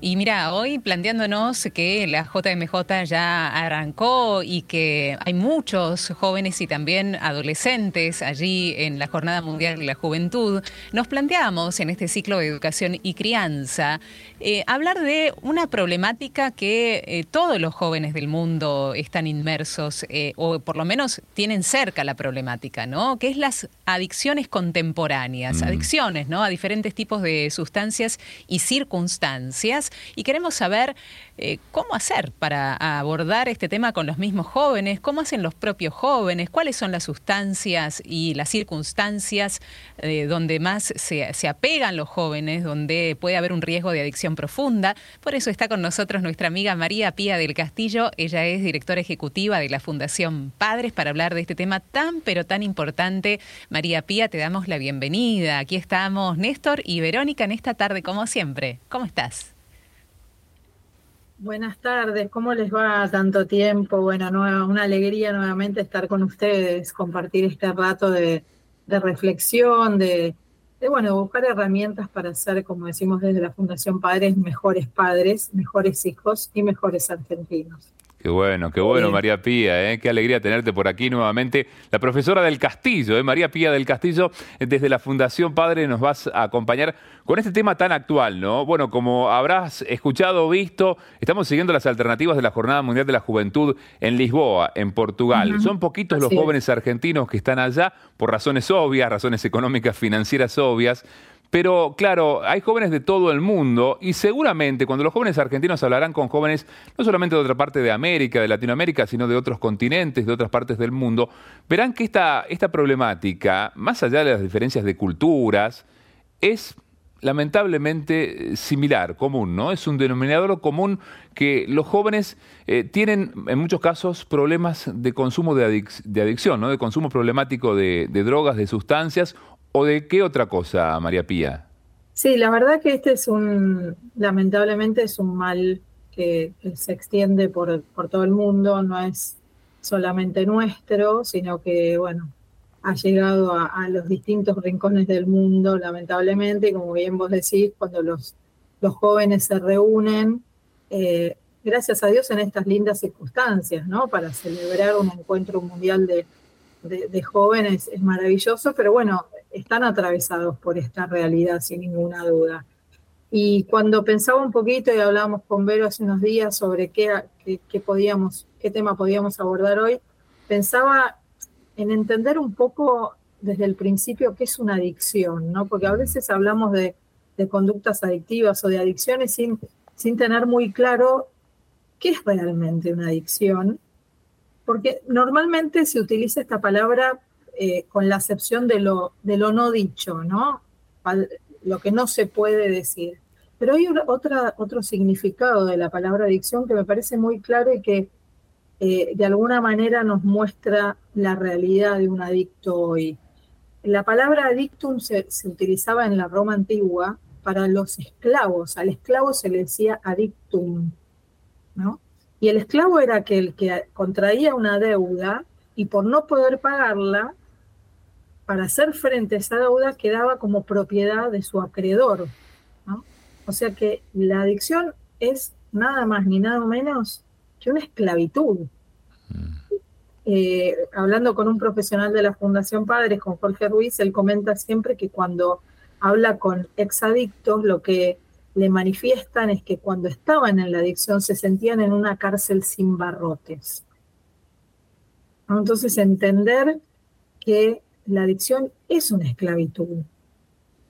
Y mira, hoy planteándonos que la JMJ ya arrancó y que hay muchos jóvenes y también adolescentes allí en la Jornada Mundial de la Juventud, nos planteamos en este ciclo de educación y crianza eh, hablar de una problemática que eh, todos los jóvenes del mundo están inmersos eh, o por lo menos tienen cerca la problemática, ¿no? Que es las adicciones contemporáneas, mm. adicciones, ¿no? A diferentes tipos de sustancias y circunstancias y queremos saber eh, cómo hacer para abordar este tema con los mismos jóvenes, cómo hacen los propios jóvenes, cuáles son las sustancias y las circunstancias eh, donde más se, se, apegan los jóvenes, donde puede haber un riesgo de adicción profunda. Por eso está con nosotros nuestra amiga María Pía del Castillo. Ella es directora ejecutiva de la Fundación Padres para hablar de este tema tan pero tan importante. María Pía, te damos la bienvenida. Aquí estamos Néstor y Verónica en esta tarde como siempre. ¿Cómo estás? Buenas tardes, ¿cómo les va tanto tiempo? Bueno, una alegría nuevamente estar con ustedes, compartir este rato de, reflexión, de, de, bueno, buscar herramientas para ser, como decimos desde la Fundación Padres, mejores padres, mejores hijos y mejores argentinos. Qué bueno, qué bueno, María Pía, ¿eh? qué alegría tenerte por aquí nuevamente. La profesora del Castillo, ¿eh? María Pía del Castillo, desde la Fundación Padre nos vas a acompañar con este tema tan actual, ¿no? Bueno, como habrás escuchado o visto, estamos siguiendo las alternativas de la Jornada Mundial de la Juventud en Lisboa, en Portugal. Son poquitos los jóvenes argentinos que están allá por razones obvias, razones económicas, financieras obvias. Pero claro, hay jóvenes de todo el mundo y seguramente cuando los jóvenes argentinos hablarán con jóvenes no solamente de otra parte de América, de Latinoamérica, sino de otros continentes, de otras partes del mundo, verán que esta, esta problemática, más allá de las diferencias de culturas, es lamentablemente similar, común, ¿no? Es un denominador común que los jóvenes eh, tienen en muchos casos problemas de consumo de, adicción, ¿no? De consumo problemático de drogas, de sustancias ¿O de qué otra cosa, María Pía? Sí, la verdad que este es un, lamentablemente es un mal que, se extiende por, por todo el mundo, no es solamente nuestro, sino que, bueno, ha llegado a, los distintos rincones del mundo, lamentablemente, y como bien vos decís, cuando los, los jóvenes se reúnen, eh, gracias a Dios en estas lindas circunstancias, ¿no? Para celebrar un encuentro mundial de, de jóvenes es maravilloso, pero bueno, están atravesados por esta realidad, sin ninguna duda. Y cuando pensaba un poquito y hablábamos con Vero hace unos días sobre qué, podíamos, tema podíamos abordar hoy, pensaba en entender un poco desde el principio qué es una adicción, ¿no? Porque a veces hablamos de, de conductas adictivas o de adicciones sin, sin tener muy claro qué es realmente una adicción, porque normalmente se utiliza esta palabra eh, con la acepción de lo, de lo no dicho, ¿no? Lo que no se puede decir. Pero hay otra, otro significado de la palabra adicción que me parece muy claro y que eh, de alguna manera nos muestra la realidad de un adicto hoy. La palabra adictum se, utilizaba en la Roma antigua para los esclavos. Al esclavo se le decía adictum, ¿no? Y el esclavo era aquel que contraía una deuda y por no poder pagarla para hacer frente a esa deuda quedaba como propiedad de su acreedor. O sea que la adicción es nada más ni nada menos que una esclavitud. Mm. Eh, hablando con un profesional de la Fundación Padres, con Jorge Ruiz, él comenta siempre que cuando habla con exadictos, lo que le manifiestan es que cuando estaban en la adicción se sentían en una cárcel sin barrotes. Entonces, entender que la adicción es una esclavitud,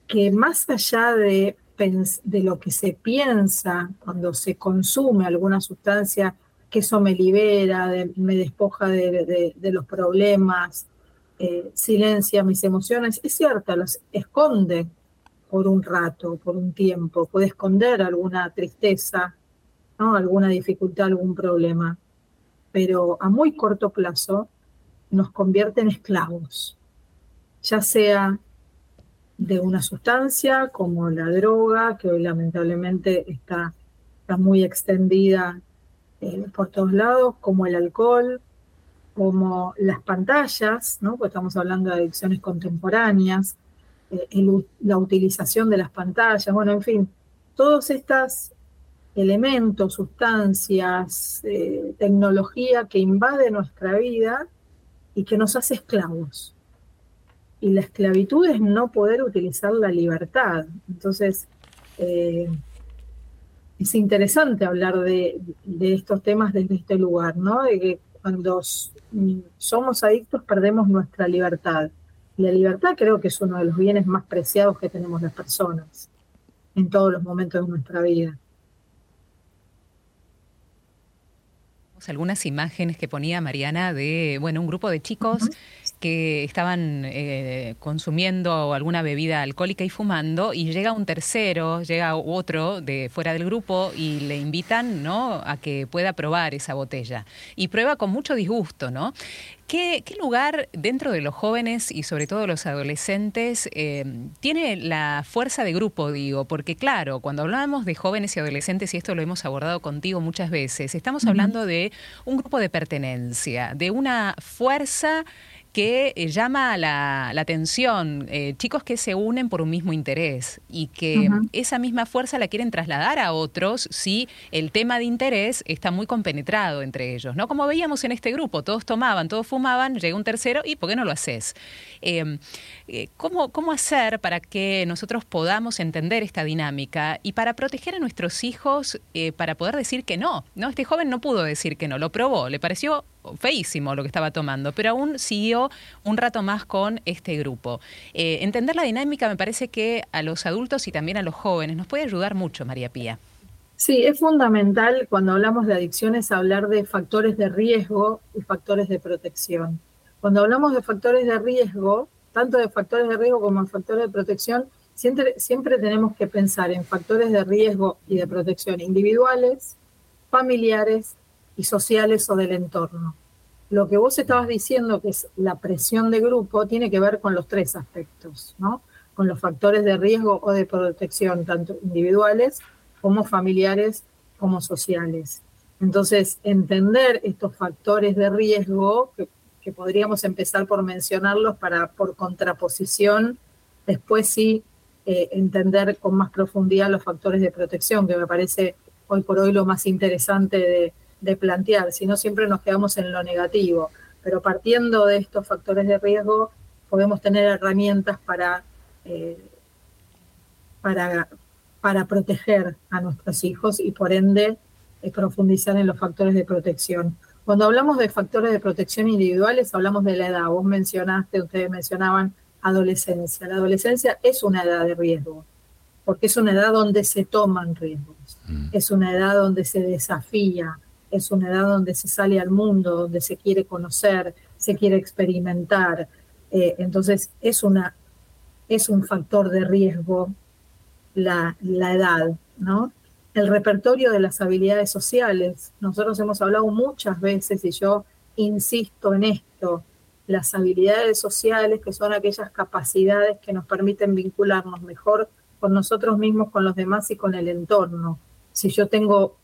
que más allá de, de lo que se piensa cuando se consume alguna sustancia, que eso me libera, me despoja de, los problemas, eh, silencia mis emociones, es cierto, las esconde por un rato, por un tiempo, puede esconder alguna tristeza, ¿no? alguna dificultad, algún problema, pero a muy corto plazo nos convierte en esclavos ya sea de una sustancia como la droga, que hoy lamentablemente está, está muy extendida eh, por todos lados, como el alcohol, como las pantallas, ¿no? Porque estamos hablando de adicciones contemporáneas, eh, la utilización de las pantallas, bueno, en fin, todas estas elementos, sustancias, eh, tecnología que invade nuestra vida y que nos hace esclavos. Y la esclavitud es no poder utilizar la libertad. Entonces, eh, es interesante hablar de, estos temas desde este lugar, ¿no? De que cuando somos adictos perdemos nuestra libertad. Y la libertad creo que es uno de los bienes más preciados que tenemos las personas en todos los momentos de nuestra vida. algunas imágenes que ponía Mariana de, bueno, un grupo de chicos que estaban eh, consumiendo alguna bebida alcohólica y fumando y llega un tercero, llega otro de fuera del grupo y le invitan, ¿no? a que pueda probar esa botella y prueba con mucho disgusto, ¿no? ¿Qué, lugar dentro de los jóvenes y sobre todo los adolescentes eh, tiene la fuerza de grupo, digo? Porque claro, cuando hablamos de jóvenes y adolescentes, y esto lo hemos abordado contigo muchas veces, estamos hablando de un grupo de pertenencia, de una fuerza que eh, llama la, la atención, eh, chicos que se unen por un mismo interés y que esa misma fuerza la quieren trasladar a otros si el tema de interés está muy compenetrado entre ellos, ¿no? Como veíamos en este grupo, todos tomaban, todos fumaban, llega un tercero y ¿por qué no lo haces? Em, eh, ¿cómo, ¿Cómo hacer para que nosotros podamos entender esta dinámica y para proteger a nuestros hijos, para poder decir que no, ¿no? Este joven no pudo decir que no, lo probó, le pareció feísimo lo que estaba tomando, pero aún siguió un rato más con este grupo. Eh, entender la dinámica me parece que a los adultos y también a los jóvenes nos puede ayudar mucho, María Pía. Sí, es fundamental cuando hablamos de adicciones hablar de factores de riesgo y factores de protección. Cuando hablamos de factores de riesgo, tanto de factores de riesgo como de factores de protección, siempre, siempre tenemos que pensar en factores de riesgo y de protección individuales, familiares y sociales o del entorno. Lo que vos estabas diciendo, que es la presión de grupo, tiene que ver con los tres aspectos, ¿no? Con los factores de riesgo o de protección, tanto individuales como familiares como sociales. Entonces, entender estos factores de riesgo, que, podríamos empezar por mencionarlos para, por contraposición, después sí eh, entender con más profundidad los factores de protección, que me parece hoy por hoy lo más interesante de, de plantear, si no siempre nos quedamos en lo negativo. Pero partiendo de estos factores de riesgo, podemos tener herramientas para, eh, para, para proteger a nuestros hijos y por ende eh, profundizar en los factores de protección. Cuando hablamos de factores de protección individuales, hablamos de la edad. Vos mencionaste, ustedes mencionaban adolescencia. La adolescencia es una edad de riesgo, porque es una edad donde se toman riesgos, mm. es una edad donde se desafía, es una edad donde se sale al mundo, donde se quiere conocer, se quiere experimentar. Eh, entonces es, una, es un factor de riesgo la, la edad, ¿no? El repertorio de las habilidades sociales. Nosotros hemos hablado muchas veces y yo insisto en esto, las habilidades sociales que son aquellas capacidades que nos permiten vincularnos mejor con nosotros mismos, con los demás y con el entorno. Si yo tengo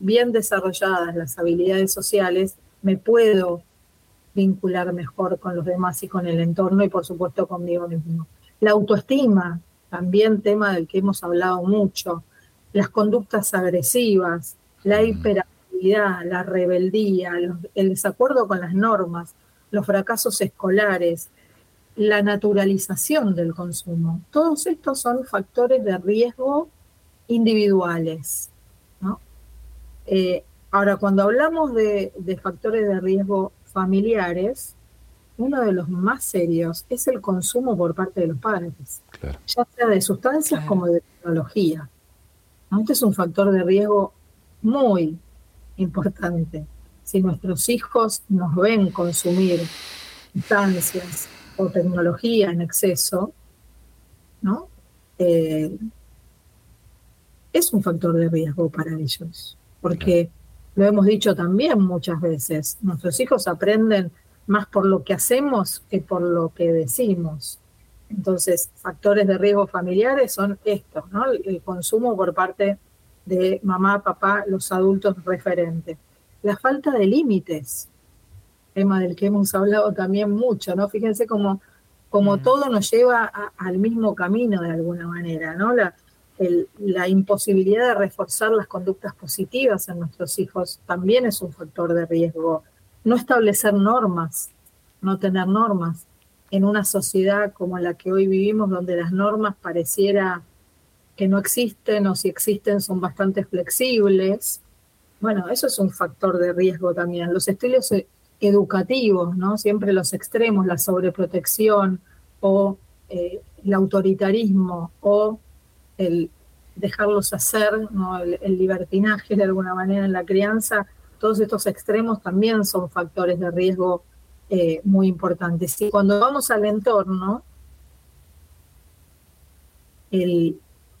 bien desarrolladas las habilidades sociales, me puedo vincular mejor con los demás y con el entorno y por supuesto conmigo mismo. La autoestima, también tema del que hemos hablado mucho, las conductas agresivas, la hiperactividad, la rebeldía, el desacuerdo con las normas, los fracasos escolares, la naturalización del consumo. Todos estos son factores de riesgo individuales eh, ahora, cuando hablamos de, factores de riesgo familiares, uno de los más serios es el consumo por parte de los padres, ya sea de sustancias como de tecnología. Este es un factor de riesgo muy importante. Si nuestros hijos nos ven consumir sustancias o tecnología en exceso, ¿no? Eh, es un factor de riesgo para ellos porque lo hemos dicho también muchas veces, nuestros hijos aprenden más por lo que hacemos que por lo que decimos. Entonces, factores de riesgo familiares son estos, ¿no? El consumo por parte de mamá, papá, los adultos referentes. La falta de límites, tema del que hemos hablado también mucho, ¿no? Fíjense cómo, como mm. todo nos lleva al mismo camino de alguna manera, ¿no? La, la imposibilidad de reforzar las conductas positivas en nuestros hijos también es un factor de riesgo. No establecer normas, no tener normas. En una sociedad como la que hoy vivimos, donde las normas pareciera que no existen o si existen son bastante flexibles, bueno, eso es un factor de riesgo también. Los estilos e, educativos, ¿no? Siempre los extremos, la sobreprotección o eh, el autoritarismo o el dejarlos hacer, el, libertinaje de alguna manera en la crianza, todos estos extremos también son factores de riesgo eh, muy importantes. Y cuando vamos al entorno,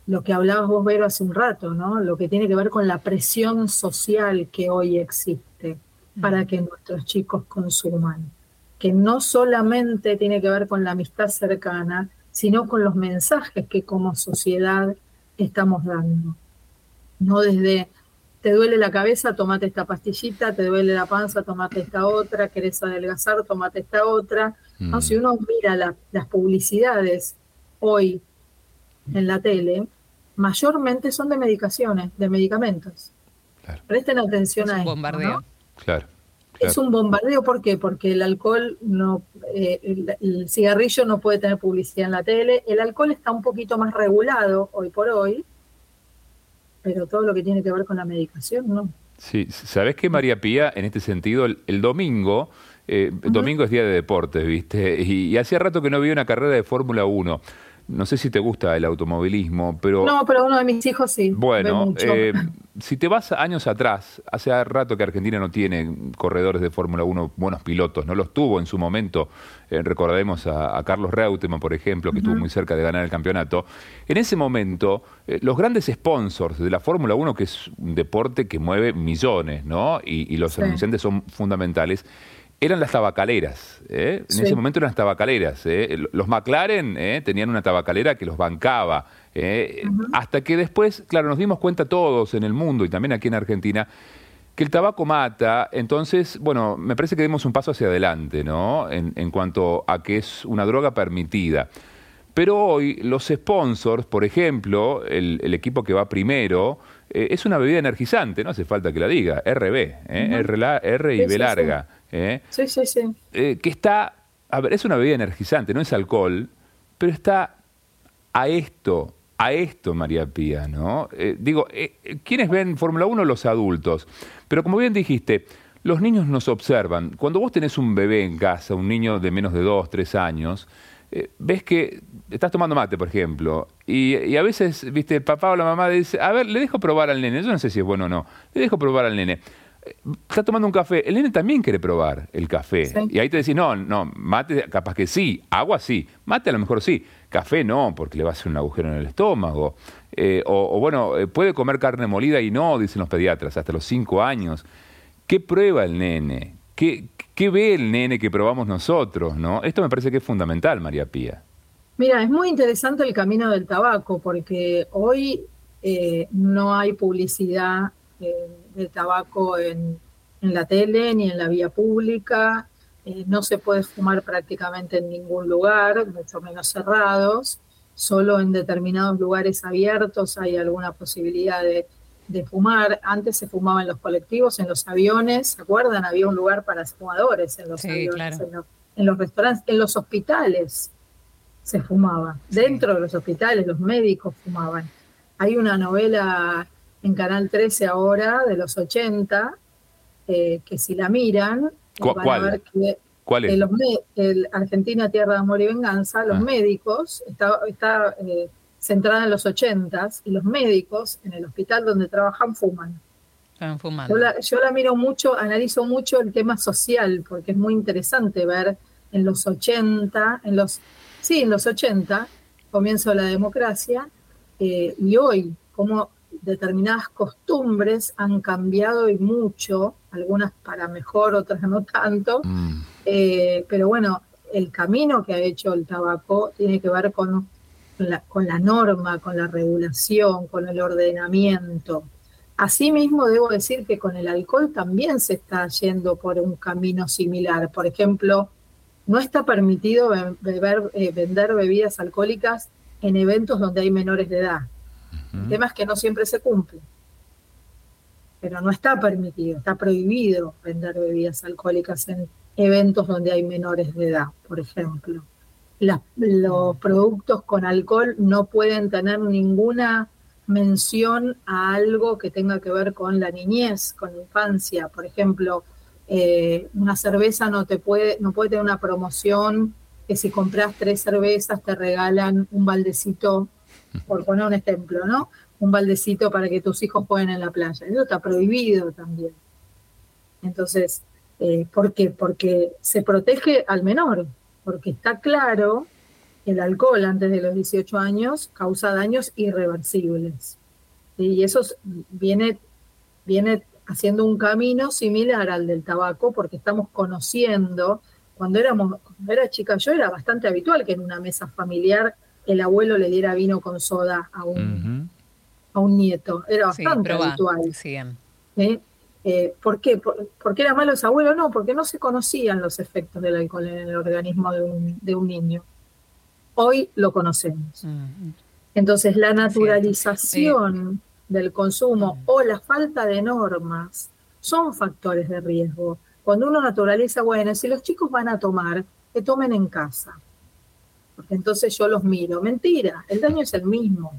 lo que hablabas vos, Vero, hace un rato, ¿no? lo que tiene que ver con la presión social que hoy existe para que nuestros chicos consuman, que no solamente tiene que ver con la amistad cercana, sino con los mensajes que como sociedad estamos dando. No desde, te duele la cabeza, tomate esta pastillita, te duele la panza, tomate esta otra, querés adelgazar, tomate esta otra. Mm. si uno mira las publicidades hoy en la tele, mayormente son de medicaciones, de medicamentos. Presten atención a esto. Bombardeo. Claro. Es un bombardeo, ¿por qué? Porque el alcohol no, eh, el, cigarrillo no puede tener publicidad en la tele, el alcohol está un poquito más regulado hoy por hoy, pero todo lo que tiene que ver con la medicación, no. Sí, ¿sabes qué, María Pía? En este sentido, el, domingo, eh, domingo es día de deportes, ¿viste? Y, y hacía rato que no había una carrera de Fórmula 1 no sé si te gusta el automovilismo, pero... No, pero uno de mis hijos sí. Bueno, eh, si te vas años atrás, hace rato que Argentina no tiene corredores de Fórmula 1 buenos pilotos, no los tuvo en su momento. Eh, recordemos a, Carlos Reutemann, por ejemplo, que estuvo muy cerca de ganar el campeonato. En ese momento, eh, los grandes sponsors de la Fórmula 1, que es un deporte que mueve millones, ¿no? Y, los anunciantes son fundamentales eran las tabacaleras. ¿eh? En ese momento eran las tabacaleras. ¿eh? Los McLaren ¿eh? tenían una tabacalera que los bancaba. Hasta que después, claro, nos dimos cuenta todos en el mundo y también aquí en Argentina que el tabaco mata. Entonces, bueno, me parece que dimos un paso hacia adelante, ¿no? En, en cuanto a que es una droga permitida. Pero hoy los sponsors, por ejemplo, el, el equipo que va primero, es una bebida energizante, no hace falta que la diga, RB, R, R y B larga. ¿Eh? Sí, sí, sí. Eh, que está, a ver, es una bebida energizante, no es alcohol, pero está a esto, a esto, María Pía, ¿no? Eh, digo, ¿quiénes ven Fórmula 1? Los adultos. Pero como bien dijiste, los niños nos observan. Cuando vos tenés un bebé en casa, un niño de menos de dos, tres años, ves que estás tomando mate, por ejemplo, y, y, a veces, viste, el papá o la mamá dice, a ver, le dejo probar al nene, yo no sé si es bueno o no, le dejo probar al nene está tomando un café, el nene también quiere probar el café. Y ahí te decís, no, no, mate capaz que sí, agua sí, mate a lo mejor sí, café no, porque le va a hacer un agujero en el estómago. Eh, o, bueno, eh, puede comer carne molida y no, dicen los pediatras, hasta los cinco años. ¿Qué prueba el nene? ¿Qué, qué ve el nene que probamos nosotros? ¿no? Esto me parece que es fundamental, María Pía. Mira, es muy interesante el camino del tabaco, porque hoy eh, no hay publicidad del tabaco en, la tele ni en la vía pública. Eh, no se puede fumar prácticamente en ningún lugar, mucho menos cerrados. Solo en determinados lugares abiertos hay alguna posibilidad de, fumar. Antes se fumaba en los colectivos, en los aviones, ¿se acuerdan? Había un lugar para fumadores en los aviones, en, los, restaurantes, en los hospitales se fumaba. Dentro de los hospitales los médicos fumaban. Hay una novela en Canal 13 ahora, de los 80, eh, que si la miran, van a ver que ¿Cuál es? el Argentina Tierra de Amor y Venganza, los ah. médicos, está, está eh, centrada en los 80 y los médicos en el hospital donde trabajan fuman. Están fumando. Yo la, yo la miro mucho, analizo mucho el tema social, porque es muy interesante ver en los 80, en los, sí, en los 80, comienzo la democracia, eh, y hoy, cómo determinadas costumbres han cambiado y mucho, algunas para mejor, otras no tanto, mm. eh, pero bueno, el camino que ha hecho el tabaco tiene que ver con la, con la norma, con la regulación, con el ordenamiento. Asimismo, debo decir que con el alcohol también se está yendo por un camino similar. Por ejemplo, no está permitido beber, eh, vender bebidas alcohólicas en eventos donde hay menores de edad. El tema es que no siempre se cumple. Pero no está permitido, está prohibido vender bebidas alcohólicas en eventos donde hay menores de edad, por ejemplo. los productos con alcohol no pueden tener ninguna mención a algo que tenga que ver con la niñez, con la infancia. Por ejemplo, eh, una cerveza no te puede, no puede tener una promoción que si compras tres cervezas te regalan un baldecito, por poner un ejemplo, ¿no? Un baldecito para que tus hijos jueguen en la playa. Eso está prohibido también. Entonces, eh, ¿por qué? Porque se protege al menor, porque está claro el alcohol antes de los 18 años causa daños irreversibles. Y eso viene, viene haciendo un camino similar al del tabaco porque estamos conociendo, cuando éramos, cuando era chica yo era bastante habitual que en una mesa familiar el abuelo le diera vino con soda a un, a un nieto, era bastante habitual. Eh, ¿Por qué? ¿Por, era malo ese abuelo? No, porque no se conocían los efectos del alcohol en el organismo de un, de un niño hoy lo conocemos. Mm. Entonces, la naturalización del consumo mm. o la falta de normas son factores de riesgo. Cuando uno naturaliza, bueno, si los chicos van a tomar, que tomen en casa. Porque entonces yo los miro. Mentira, el daño es el mismo.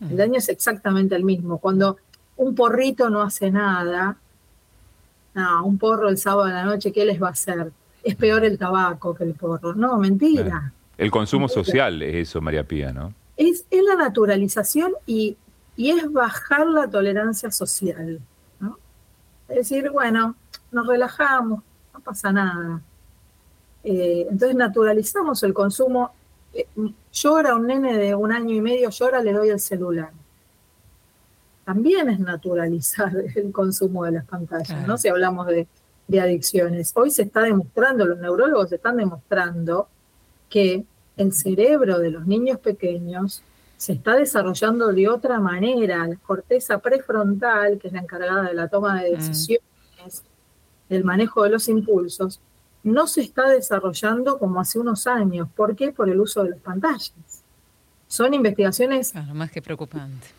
El mm. daño es exactamente el mismo. Cuando un porrito no hace nada, no, un porro el sábado de la noche, ¿qué les va a hacer? es peor el tabaco que el porro. No, mentira. El consumo social es eso, María Pía, ¿no? Es, es la naturalización y, y, es bajar la tolerancia social. ¿no? Es decir, bueno, nos relajamos, no pasa nada. Eh, entonces naturalizamos el consumo. Eh, llora un nene de un año y medio, llora, le doy el celular. También es naturalizar el consumo de las pantallas, ¿no? Si hablamos de, de adicciones. Hoy se está demostrando, los neurólogos están demostrando que el cerebro de los niños pequeños se está desarrollando de otra manera. La corteza prefrontal, que es la encargada de la toma de mm. decisiones, del manejo de los impulsos, no se está desarrollando como hace unos años. ¿Por qué? Por el uso de las pantallas. Son investigaciones... Claro, más que preocupantes.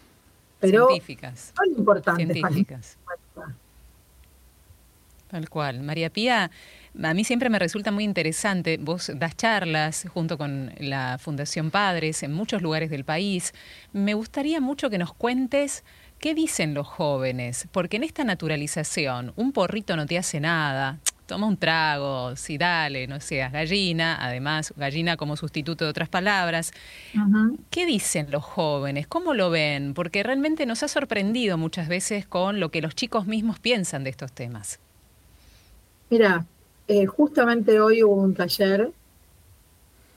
Pero científicas. Son importantes. Científicas. Tal cual. María Pía, a mí siempre me resulta muy interesante, vos das charlas junto con la Fundación Padres en muchos lugares del país. Me gustaría mucho que nos cuentes qué dicen los jóvenes, porque en esta naturalización un porrito no te hace nada. Toma un trago, si dale, no seas gallina, además gallina como sustituto de otras palabras. ¿Qué dicen los jóvenes? ¿Cómo lo ven? Porque realmente nos ha sorprendido muchas veces con lo que los chicos mismos piensan de estos temas. Mira, eh, justamente hoy hubo un taller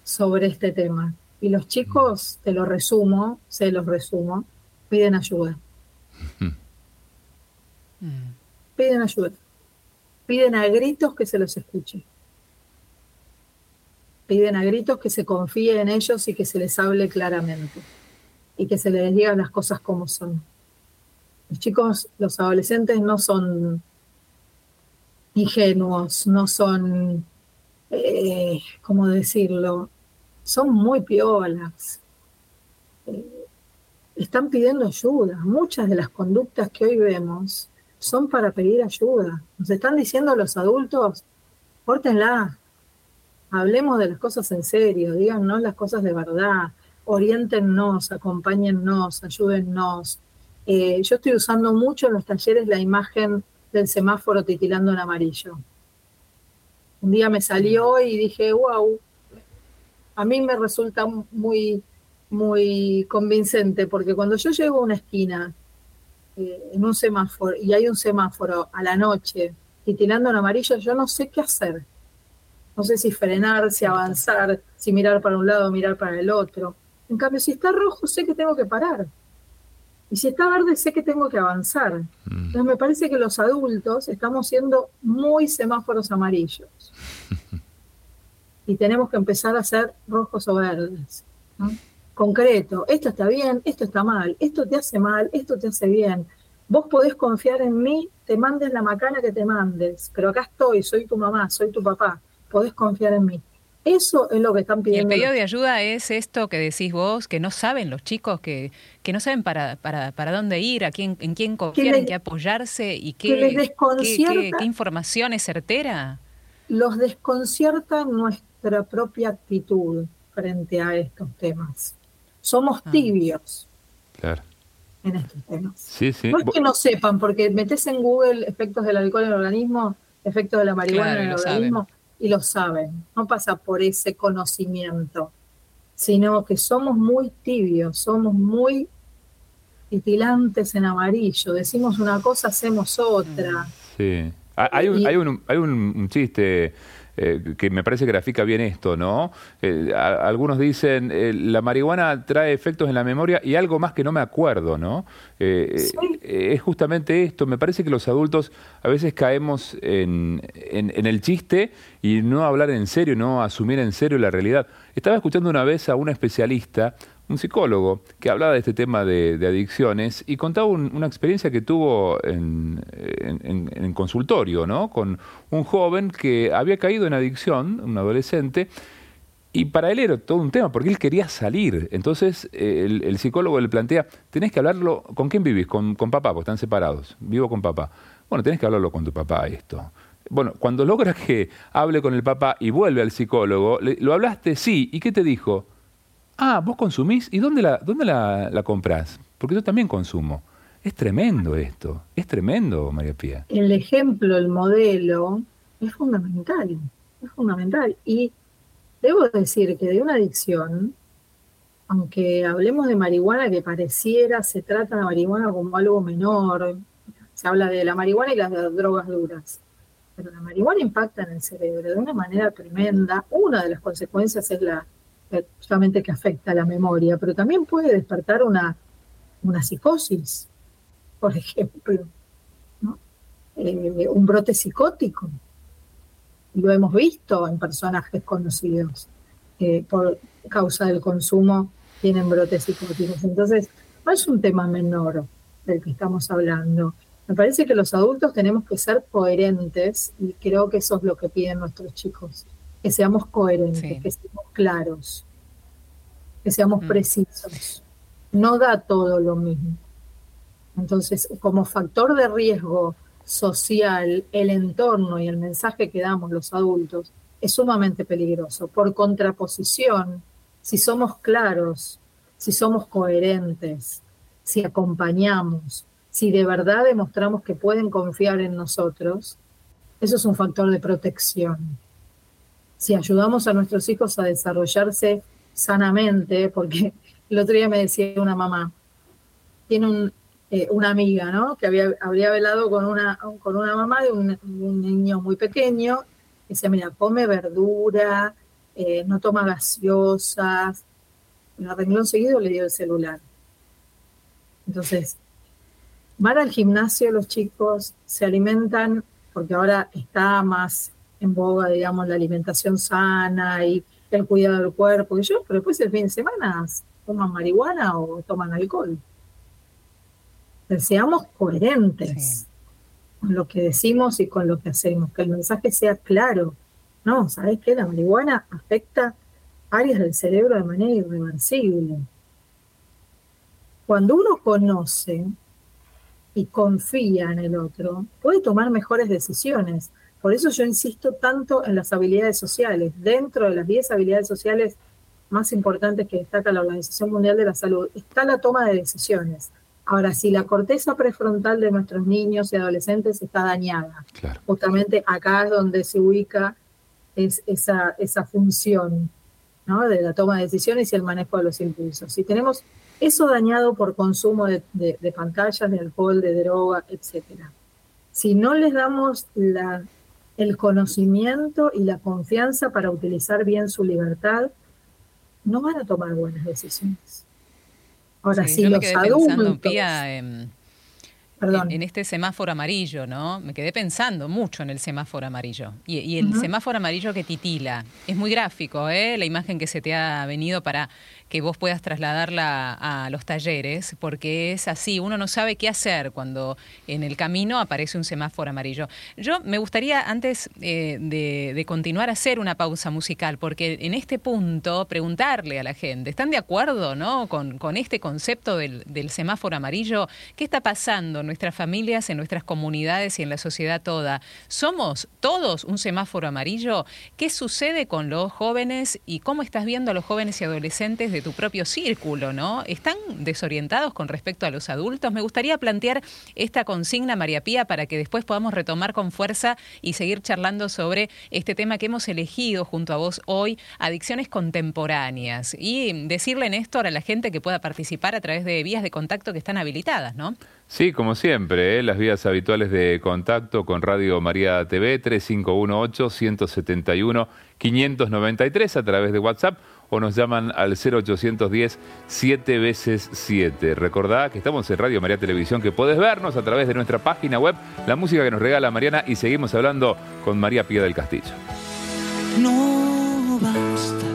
sobre este tema y los chicos, te lo resumo, se los resumo, piden ayuda. Piden ayuda. Piden a gritos que se los escuche. Piden a gritos que se confíe en ellos y que se les hable claramente y que se les diga las cosas como son. Los chicos, los adolescentes no son ingenuos, no son, eh, ¿cómo decirlo? Son muy piolas. Eh, están pidiendo ayuda. Muchas de las conductas que hoy vemos son para pedir ayuda. Nos están diciendo los adultos, pórtenla, hablemos de las cosas en serio, díganos las cosas de verdad, orientennos, acompáñennos, ayúdennos. Eh, yo estoy usando mucho en los talleres la imagen del semáforo titilando en amarillo. Un día me salió y dije, wow, a mí me resulta muy, muy convincente, porque cuando yo llego a una esquina eh, en un semáforo y hay un semáforo a la noche titilando en amarillo, yo no sé qué hacer. No sé si frenar, si avanzar, si mirar para un lado mirar para el otro. En cambio, si está rojo, sé que tengo que parar. Y si está verde, sé que tengo que avanzar. Mm. Entonces me parece que los adultos estamos siendo muy semáforos amarillos. y tenemos que empezar a ser rojos o verdes. Concreto, esto está bien, esto está mal, esto te hace mal, esto te hace bien. Vos podés confiar en mí, te mandes la macana que te mandes, pero acá estoy, soy tu mamá, soy tu papá, podés confiar en mí. Eso es lo que están pidiendo. Y el pedido de ayuda es esto que decís vos, que no saben los chicos, que, que no saben para, para, para dónde ir, a quién, en quién confiar, en qué apoyarse y qué, qué, qué, información es certera. Los desconcierta nuestra propia actitud frente a estos temas. Somos ah. tibios. Claro en estos temas. Sí, sí. No es que no sepan, porque metes en Google efectos del alcohol en el organismo, efectos de la marihuana en el organismo, y lo saben. No pasa por ese conocimiento, sino que somos muy tibios, somos muy titilantes en amarillo. Decimos una cosa, hacemos otra. Sí. Hay un, hay un, hay un chiste eh, que me parece que grafica bien esto, ¿no? Eh, algunos dicen, eh, la marihuana trae efectos en la memoria y algo más que no me acuerdo, ¿no? Es justamente esto, me parece que los adultos a veces caemos en, en, el chiste y no hablar en serio, no asumir en serio la realidad. Estaba escuchando una vez a una especialista un psicólogo que hablaba de este tema de, adicciones y contaba una experiencia que tuvo en, consultorio, ¿no? Con un joven que había caído en adicción, un adolescente, y para él era todo un tema, porque él quería salir. Entonces el, psicólogo le plantea, tenés que hablarlo, ¿con quién vivís? Con, con papá, porque están separados, vivo con papá. Bueno, tenés que hablarlo con tu papá esto. Bueno, cuando logra que hable con el papá y vuelve al psicólogo, ¿lo hablaste? Sí. ¿Y qué te dijo? Ah, vos consumís. ¿Y dónde la, dónde la, la comprás? Porque yo también consumo. Es tremendo esto. Es tremendo, María Pía. El ejemplo, el modelo, es fundamental. Es fundamental. Y debo decir que de una adicción, aunque hablemos de marihuana que pareciera, se trata de marihuana como algo menor, se habla de la marihuana y las drogas duras, pero la marihuana impacta en el cerebro de una manera tremenda. Una de las consecuencias es la justamente que afecta a la memoria, pero también puede despertar una, una psicosis, por ejemplo, eh, un brote psicótico. Lo hemos visto en personajes conocidos que por causa del consumo tienen brotes psicóticos. Entonces, no es un tema menor del que estamos hablando. Me parece que los adultos tenemos que ser coherentes y creo que eso es lo que piden nuestros chicos que seamos coherentes, que seamos claros, que seamos mm. precisos. No da todo lo mismo. Entonces, como factor de riesgo social, el entorno y el mensaje que damos los adultos es sumamente peligroso. Por contraposición, si somos claros, si somos coherentes, si acompañamos, si de verdad demostramos que pueden confiar en nosotros, eso es un factor de protección si ayudamos a nuestros hijos a desarrollarse sanamente, porque el otro día me decía una mamá, tiene eh, una amiga, ¿no? Que había, habría velado con una, con una mamá de un, niño muy pequeño, y decía, mira, come verdura, eh, no toma gaseosas. En renglón seguido le dio el celular. Entonces, van al gimnasio los chicos, se alimentan, porque ahora está más en boga, digamos, la alimentación sana y el cuidado del cuerpo, y yo, pero después el fin de semana toman marihuana o toman alcohol. seamos coherentes con lo que decimos y con lo que hacemos, que el mensaje sea claro. No, ¿sabes qué? La marihuana afecta áreas del cerebro de manera irreversible. Cuando uno conoce y confía en el otro, puede tomar mejores decisiones. Por eso yo insisto tanto en las habilidades sociales. Dentro de las 10 habilidades sociales más importantes que destaca la Organización Mundial de la Salud está la toma de decisiones. Ahora, si la corteza prefrontal de nuestros niños y adolescentes está dañada, justamente acá es donde se ubica esa, esa función ¿no? de la toma de decisiones y el manejo de los impulsos. Si tenemos eso dañado por consumo de, de pantallas, de alcohol, de droga, etcétera. Si no les damos la el conocimiento y la confianza para utilizar bien su libertad, no van a tomar buenas decisiones. Ahora sí, los adultos... en, en, este semáforo amarillo, ¿no? Me quedé pensando mucho en el semáforo amarillo. Y, el semáforo amarillo que titila. Es muy gráfico, ¿eh? La imagen que se te ha venido para que vos puedas trasladarla a los talleres, porque es así, uno no sabe qué hacer cuando en el camino aparece un semáforo amarillo. Yo me gustaría, antes eh, de, continuar, hacer una pausa musical, porque en este punto preguntarle a la gente, ¿están de acuerdo ¿no? con, este concepto del, del semáforo amarillo? ¿Qué está pasando en nuestras familias, en nuestras comunidades y en la sociedad toda? ¿Somos todos un semáforo amarillo? ¿Qué sucede con los jóvenes y cómo estás viendo a los jóvenes y adolescentes de tu propio círculo? ¿no? ¿Están desorientados con respecto a los adultos? Me gustaría plantear esta consigna, María Pía, para que después podamos retomar con fuerza y seguir charlando sobre este tema que hemos elegido junto a vos hoy, adicciones contemporáneas. Y decirle, Néstor, a la gente que pueda participar a través de vías de contacto que están habilitadas, ¿no? Sí, como siempre, ¿eh? las vías habituales de contacto con Radio María TV 3518-171-593 a través de WhatsApp o nos llaman al 0810 7 veces 7. Recordá que estamos en Radio María Televisión, que podés vernos a través de nuestra página web, la música que nos regala Mariana y seguimos hablando con María Pía del Castillo. No basta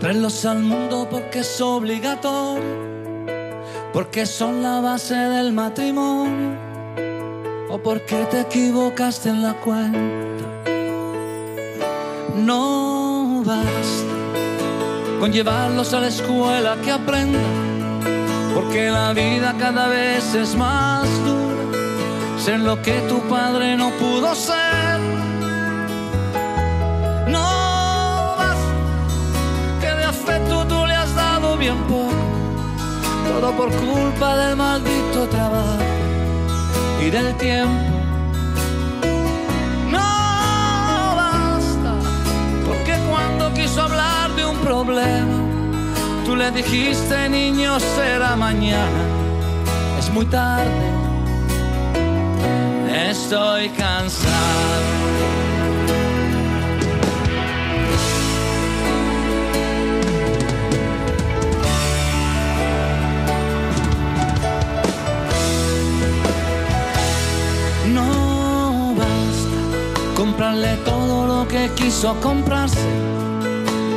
traerlos al mundo porque es obligatorio porque son la base del matrimonio o porque te equivocaste en la cuenta. No basta con llevarlos a la escuela que aprendan, porque la vida cada vez es más dura, ser lo que tu padre no pudo ser. No basta que de afecto tú le has dado bien poco todo por culpa del maldito trabajo y del tiempo. Le dijiste, niño, será mañana, es muy tarde, estoy cansado. comprarle todo lo que quiso comprarse,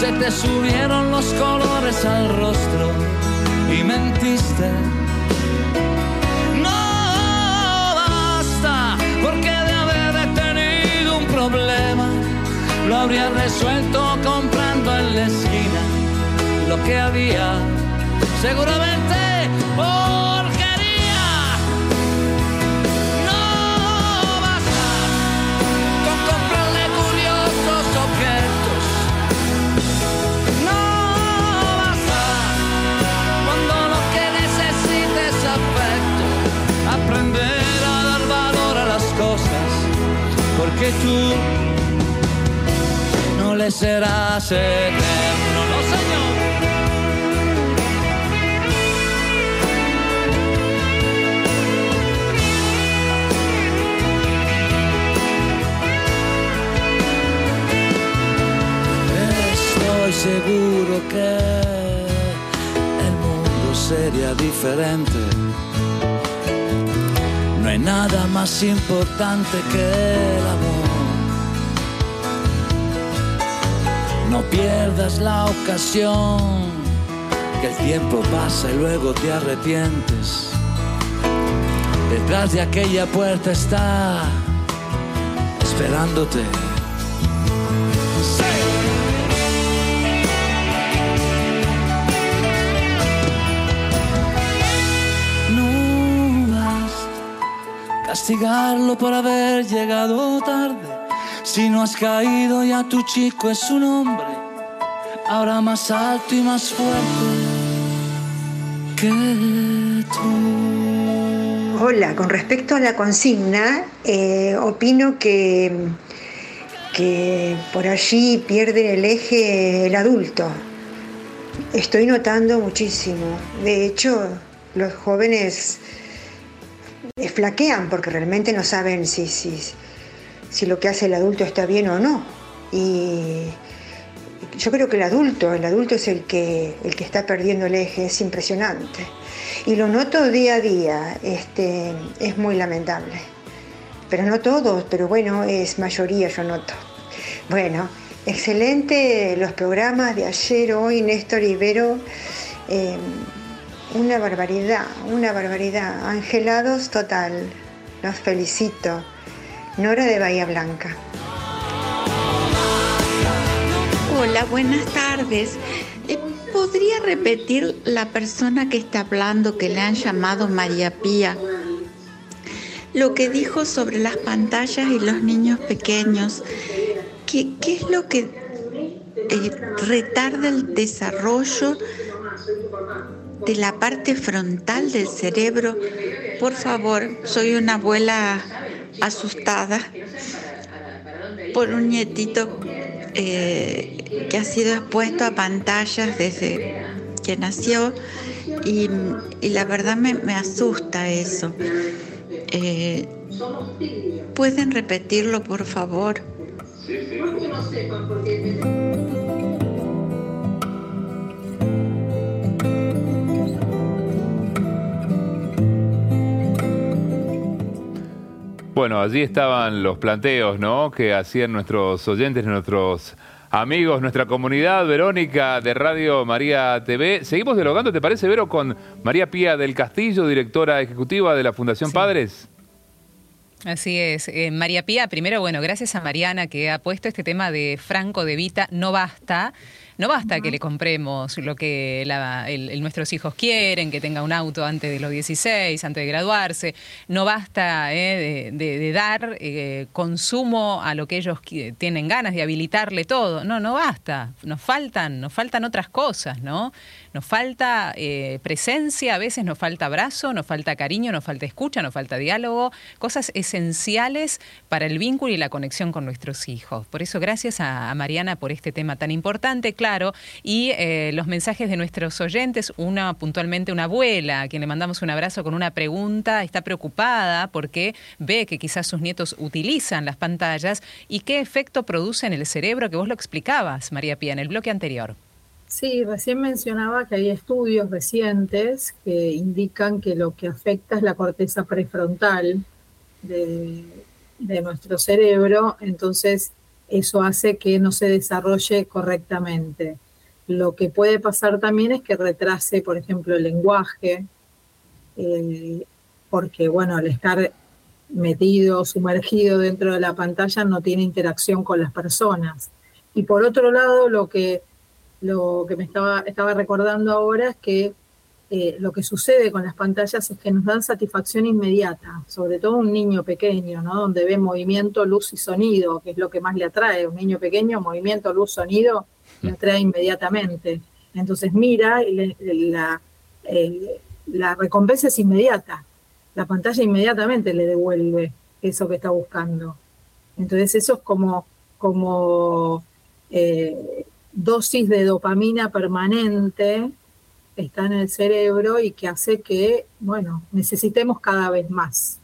se te subieron los colores al rostro y mentiste. No basta, porque de haber tenido un problema, lo habría resuelto comprando en la esquina lo que había. Seguramente. Que tú no le serás eterno, no Señor. Estoy seguro que el mundo sería diferente no hay nada más importante que el amor. No pierdas la ocasión, que el tiempo pasa y luego te arrepientes. Detrás de aquella puerta está esperándote castigarlo por haber llegado tarde. Si no has caído ya tu chico es un hombre, ahora más alto y más fuerte que tú. Hola, con respecto a la consigna, eh, opino que, que por allí pierde el eje el adulto. estoy notando muchísimo. De hecho, los jóvenes flaquean porque realmente no saben si, si, si lo que hace el adulto está bien o no. Y yo creo que el adulto, el adulto es el que, el que está perdiendo el eje, es impresionante. Y lo noto día a día, este, es muy lamentable. Pero no todos, pero bueno, es mayoría yo noto. Bueno, excelente los programas de ayer, hoy, Néstor Ibero. Una barbaridad, una barbaridad. Angelados total. Los felicito. Nora de Bahía Blanca. Hola, buenas tardes. Eh, ¿Podría repetir la persona que está hablando, que le han llamado María Pía? Lo que dijo sobre las pantallas y los niños pequeños. ¿Qué, es lo que eh, retarda el desarrollo de la parte frontal del cerebro? Por favor, soy una abuela asustada por un nietito eh, que ha sido expuesto a pantallas desde que nació y, la verdad me, asusta eso. Eh, ¿Pueden repetirlo, por favor? Bueno, allí estaban los planteos, ¿no? Que hacían nuestros oyentes, nuestros amigos, nuestra comunidad, Verónica de Radio María TV. Seguimos dialogando, ¿te parece, Vero, con María Pía del Castillo, directora ejecutiva de la Fundación Padres? Así es. Eh, María Pía, primero, bueno, gracias a Mariana que ha puesto este tema de Franco de Vita, no basta. No basta que le compremos lo que nuestros hijos quieren, que tenga un auto antes de los 16, antes de graduarse. No basta eh, de, dar eh, consumo a lo que ellos tienen ganas, de habilitarle todo. No, no basta. Nos faltan, nos faltan otras cosas, ¿no? Nos falta eh, presencia, a veces nos falta abrazo, nos falta cariño, nos falta escucha, nos falta diálogo, cosas esenciales para el vínculo y la conexión con nuestros hijos. Por eso, gracias a, Mariana por este tema tan importante, claro, y eh, los mensajes de nuestros oyentes, una puntualmente una abuela, a quien le mandamos un abrazo con una pregunta, está preocupada porque ve que quizás sus nietos utilizan las pantallas y qué efecto produce en el cerebro, que vos lo explicabas, María Pía, en el bloque anterior. Sí, recién mencionaba que hay estudios recientes que indican que lo que afecta es la corteza prefrontal de, nuestro cerebro, entonces eso hace que no se desarrolle correctamente. Lo que puede pasar también es que retrase, por ejemplo, el lenguaje, eh, porque bueno, al estar metido, sumergido dentro de la pantalla no tiene interacción con las personas. Y por otro lado, lo que lo que me estaba, estaba recordando ahora es que eh, lo que sucede con las pantallas es que nos dan satisfacción inmediata, sobre todo un niño pequeño, ¿no? Donde ve movimiento, luz y sonido, que es lo que más le atrae. Un niño pequeño, movimiento, luz, sonido, le atrae inmediatamente. Entonces mira y la, la recompensa es inmediata. La pantalla inmediatamente le devuelve eso que está buscando. Entonces eso es como, como eh, dosis de dopamina permanente está en el cerebro y que hace que, bueno, necesitemos cada vez más.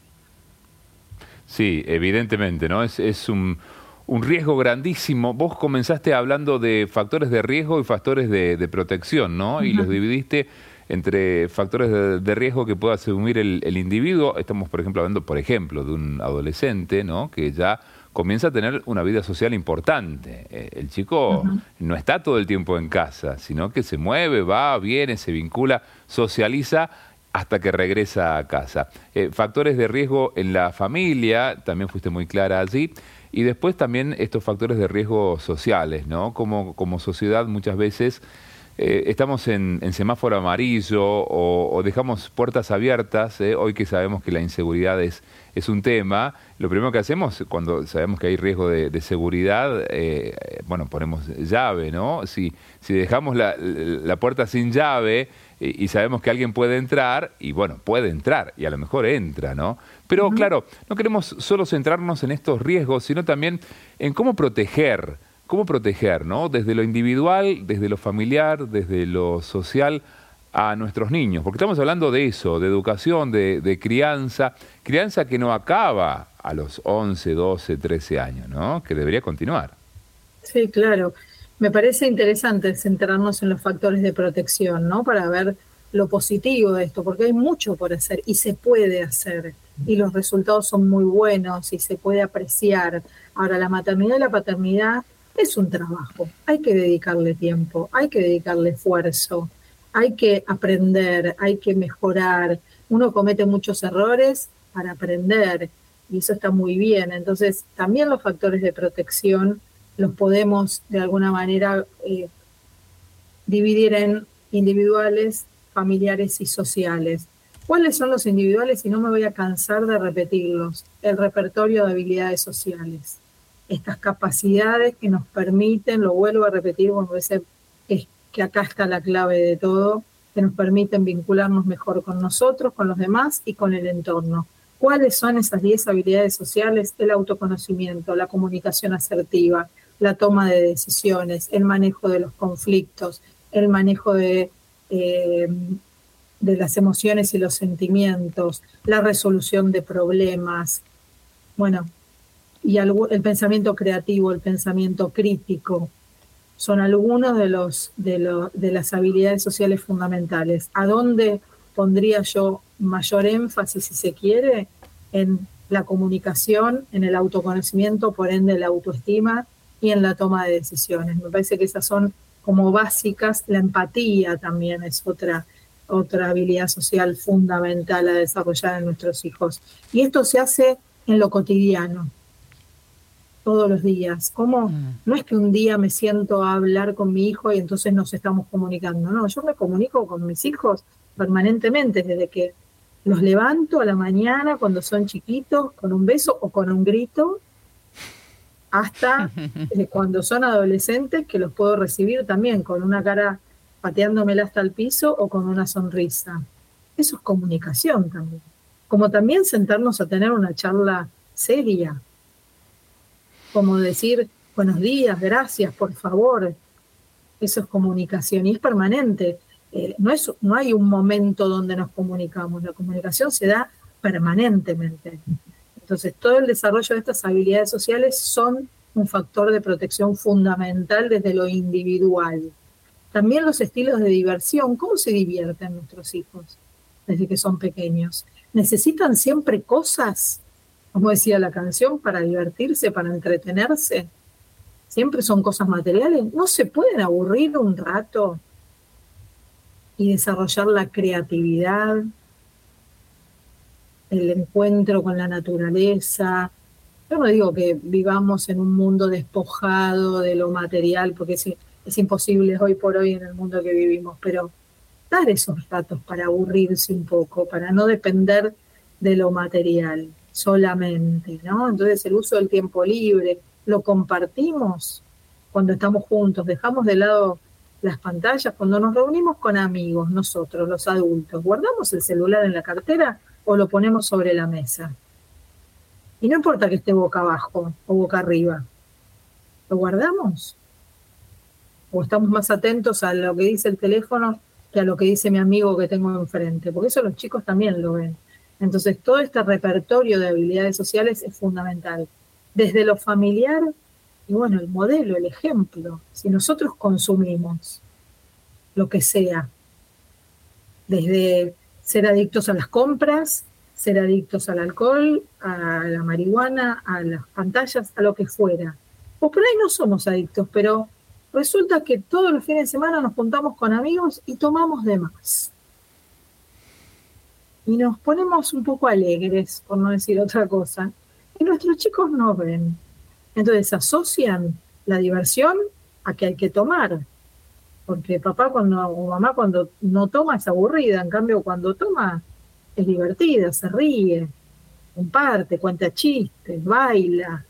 Sí, evidentemente, ¿no? Es, es un, un, riesgo grandísimo. Vos comenzaste hablando de factores de riesgo y factores de, protección, ¿no? Y los dividiste entre factores de, riesgo que pueda asumir el, el, individuo. Estamos, por ejemplo, hablando, por ejemplo, de un adolescente, ¿no? Que ya comienza a tener una vida social importante. Eh, el chico no está todo el tiempo en casa, sino que se mueve, va, viene, se vincula, socializa hasta que regresa a casa. Eh, factores de riesgo en la familia, también fuiste muy clara allí. Y después también estos factores de riesgo sociales, ¿no? Como, como sociedad muchas veces eh, estamos en, semáforo amarillo o, dejamos puertas abiertas, eh, hoy que sabemos que la inseguridad es, es un tema, lo primero que hacemos cuando sabemos que hay riesgo de, seguridad, eh, bueno, ponemos llave, ¿no? Si, si dejamos la, puerta sin llave y, sabemos que alguien puede entrar, y bueno, puede entrar, y a lo mejor entra, ¿no? Pero claro, no queremos solo centrarnos en estos riesgos, sino también en cómo proteger cómo proteger, ¿no? Desde lo individual, desde lo familiar, desde lo social a nuestros niños, porque estamos hablando de eso, de educación, de, crianza, crianza que no acaba a los 11, 12, 13 años, ¿no? Que debería continuar. Sí, claro. Me parece interesante centrarnos en los factores de protección, ¿no? Para ver lo positivo de esto, porque hay mucho por hacer y se puede hacer y los resultados son muy buenos y se puede apreciar. Ahora, la maternidad y la paternidad es un trabajo, hay que dedicarle tiempo, hay que dedicarle esfuerzo hay que aprender, hay que mejorar. Uno comete muchos errores para aprender y eso está muy bien. Entonces, también los factores de protección los podemos de alguna manera eh, dividir en individuales, familiares y sociales. ¿Cuáles son los individuales? Y no me voy a cansar de repetirlos. El repertorio de habilidades sociales. Estas capacidades que nos permiten, lo vuelvo a repetir, cuando ese es que acá está la clave de todo, que nos permiten vincularnos mejor con nosotros, con los demás y con el entorno. ¿Cuáles son esas 10 habilidades sociales? El autoconocimiento, la comunicación asertiva, la toma de decisiones, el manejo de los conflictos, el manejo de, eh, de las emociones y los sentimientos, la resolución de problemas, bueno, y el pensamiento creativo, el pensamiento crítico, son algunos de, los, de, de las habilidades sociales fundamentales. ¿A dónde pondría yo mayor énfasis, si se quiere, en la comunicación, en el autoconocimiento, por ende la autoestima y en la toma de decisiones? Me parece que esas son como básicas. La empatía también es otra, otra habilidad social fundamental a desarrollar en nuestros hijos. Y esto se hace en lo cotidiano, todos los días. ¿Cómo? Mm. No es que un día me siento a hablar con mi hijo y entonces nos estamos comunicando. No, yo me comunico con mis hijos permanentemente, desde que los levanto a la mañana cuando son chiquitos, con un beso o con un grito, hasta eh, cuando son adolescentes, que los puedo recibir también con una cara pateándomela hasta el piso o con una sonrisa. Eso es comunicación también. Como también sentarnos a tener una charla seria, como decir buenos días, gracias, por favor. Eso es comunicación y es permanente. Eh, no, es, no hay un momento donde nos comunicamos, la comunicación se da permanentemente. Entonces, todo el desarrollo de estas habilidades sociales son un factor de protección fundamental desde lo individual. También los estilos de diversión, ¿cómo se divierten nuestros hijos desde que son pequeños? ¿Necesitan siempre cosas? Como decía la canción, para divertirse, para entretenerse. Siempre son cosas materiales. No se pueden aburrir un rato y desarrollar la creatividad, el encuentro con la naturaleza. Yo no digo que vivamos en un mundo despojado de lo material, porque es, es imposible hoy por hoy en el mundo que vivimos, pero dar esos ratos para aburrirse un poco, para no depender de lo material solamente, ¿no? Entonces el uso del tiempo libre, lo compartimos cuando estamos juntos, dejamos de lado las pantallas, cuando nos reunimos con amigos, nosotros, los adultos, guardamos el celular en la cartera o lo ponemos sobre la mesa. Y no importa que esté boca abajo o boca arriba, ¿lo guardamos? ¿O estamos más atentos a lo que dice el teléfono que a lo que dice mi amigo que tengo enfrente? Porque eso los chicos también lo ven. Entonces, todo este repertorio de habilidades sociales es fundamental. Desde lo familiar, y bueno, el modelo, el ejemplo. Si nosotros consumimos lo que sea, desde ser adictos a las compras, ser adictos al alcohol, a la marihuana, a las pantallas, a lo que fuera. O por ahí no somos adictos, pero resulta que todos los fines de semana nos juntamos con amigos y tomamos de más y nos ponemos un poco alegres, por no decir otra cosa, y nuestros chicos no ven. Entonces asocian la diversión a que hay que tomar, porque papá cuando, o mamá cuando no toma es aburrida, en cambio cuando toma es divertida, se ríe, comparte, cuenta chistes, baila.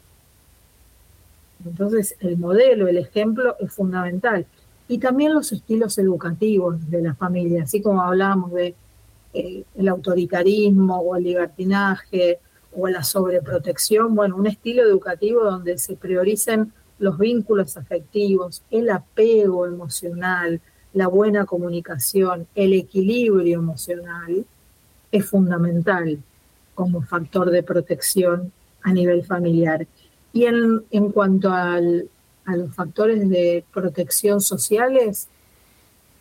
Entonces el modelo, el ejemplo es fundamental. Y también los estilos educativos de la familia, así como hablábamos de el autoritarismo o el libertinaje o la sobreprotección, bueno, un estilo educativo donde se prioricen los vínculos afectivos, el apego emocional, la buena comunicación, el equilibrio emocional, es fundamental como factor de protección a nivel familiar. Y en, en cuanto al, a los factores de protección sociales,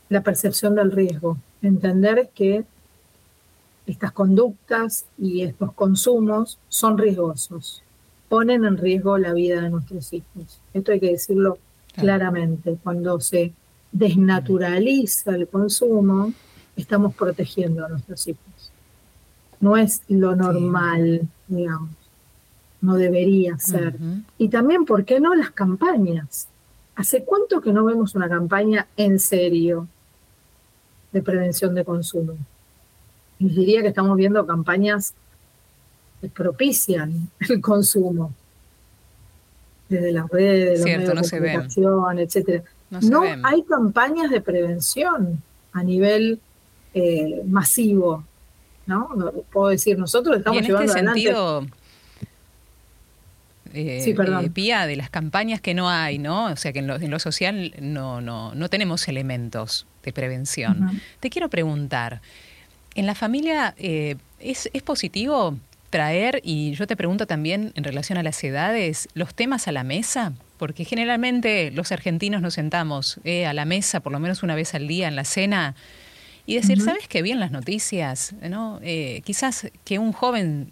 la percepción del riesgo, entender que estas conductas y estos consumos son riesgosos, ponen en riesgo la vida de nuestros hijos. Esto hay que decirlo claramente. Cuando se desnaturaliza el consumo, estamos protegiendo a nuestros hijos. No es lo normal, digamos. No debería ser. Y también, ¿por qué no las campañas? ¿Hace cuánto que no vemos una campaña en serio de prevención de consumo? Y diría que estamos viendo campañas que propician el consumo desde las redes, los medios de comunicación, etcétera. No, hay campañas de prevención a nivel eh, masivo, ¿no? Puedo decir, nosotros estamos en llevando este sentido, eh, eh, Pía, de las campañas que no hay, ¿no? O sea, que en lo, social no, no, no tenemos elementos de prevención. Te quiero preguntar, ¿en la familia ¿es, es positivo traer, y yo te pregunto también en relación a las edades, los temas a la mesa? Porque generalmente los argentinos nos sentamos eh, a la mesa por lo menos una vez al día en la cena y decir, ¿sabes qué bien las noticias? ¿no? Eh, quizás que un joven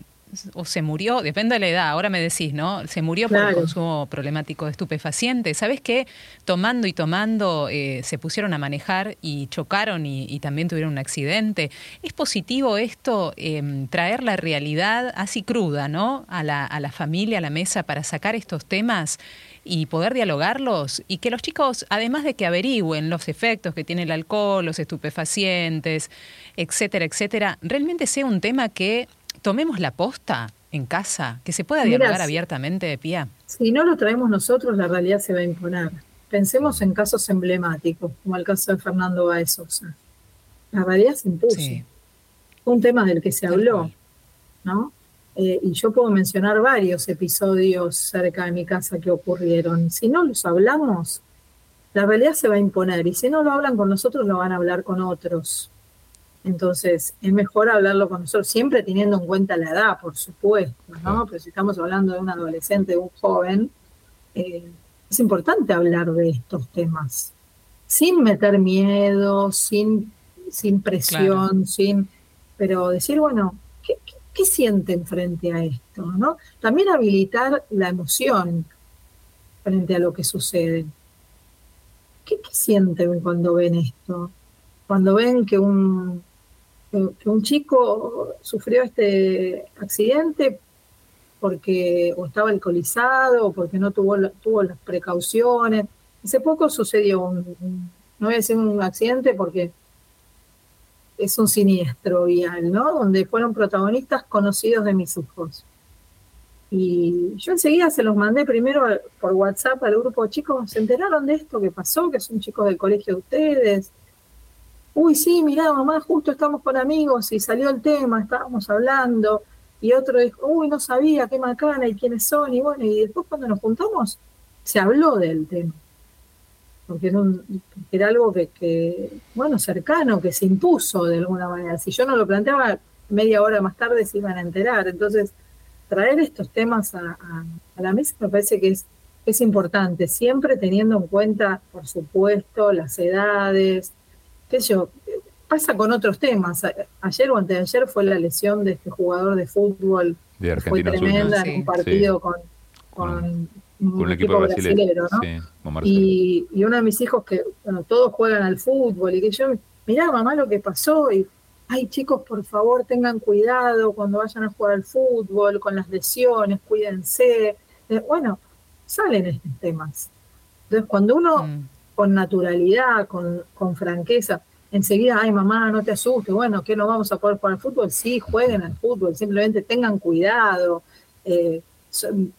o se murió, depende de la edad, ahora me decís, ¿no? Se murió por el consumo problemático de estupefacientes. ¿Sabes qué? Tomando y tomando eh, se pusieron a manejar y chocaron y, también tuvieron un accidente. ¿Es positivo esto, em, traer la realidad así cruda, ¿no? A la, a la familia, a la mesa, para sacar estos temas y poder dialogarlos y que los chicos, además de que averigüen los efectos que tiene el alcohol, los estupefacientes, etcétera, etcétera, realmente sea un tema que tomemos la posta en casa, que se pueda dialogar abiertamente de pie. Si no lo traemos nosotros, la realidad se va a imponer. Pensemos en casos emblemáticos, como el caso de Fernando Baez Sosa. La realidad se impuso. Un tema del que se habló, ¿no? Eh, y yo puedo mencionar varios episodios cerca de mi casa que ocurrieron. Si no los hablamos, la realidad se va a imponer. Y si no lo hablan con nosotros, lo van a hablar con otros. Entonces, es mejor hablarlo con nosotros, siempre teniendo en cuenta la edad, por supuesto, ¿no? Pero si estamos hablando de un adolescente, de un joven, eh, es importante hablar de estos temas, sin meter miedo, sin, sin presión, sin, pero decir, bueno, ¿qué, ¿qué, sienten frente a esto? ¿no? También habilitar la emoción frente a lo que sucede. ¿Qué sienten cuando ven esto? Cuando ven que un un chico sufrió este accidente porque o estaba alcoholizado o porque no tuvo, las precauciones. Hace poco sucedió un, no voy a decir un accidente porque es un siniestro vial, ¿no? Donde fueron protagonistas conocidos de mis hijos. Y yo enseguida se los mandé primero por WhatsApp al grupo, chicos, ¿se enteraron de esto que pasó? Que son chicos del colegio de ustedes uy, sí, mirá, mamá, justo estamos con amigos y salió el tema, estábamos hablando, y otro dijo, uy, no sabía qué macana y quiénes son, y bueno, y después cuando nos juntamos, se habló del tema, porque era, algo que, bueno, cercano, que se impuso de alguna manera. Si yo no lo planteaba, media hora más tarde se iban a enterar. Entonces, traer estos temas a, la mesa me parece que es, es importante, siempre teniendo en cuenta, por supuesto, las edades, qué yo, pasa con otros temas. Ayer o antes de ayer fue la lesión de este jugador de fútbol. De fue tremenda en un partido con, con, un, equipo, brasileño, ¿no? y, y, uno de mis hijos que, bueno, todos juegan al fútbol y que yo, mirá mamá lo que pasó y, ay chicos, por favor tengan cuidado cuando vayan a jugar al fútbol, con las lesiones, cuídense. Eh, bueno, salen estos temas. Entonces, cuando uno mm con naturalidad, con, con franqueza, enseguida, ay mamá, no te asustes, bueno, que no vamos a poder jugar al fútbol, sí, jueguen al fútbol, simplemente tengan cuidado. Eh,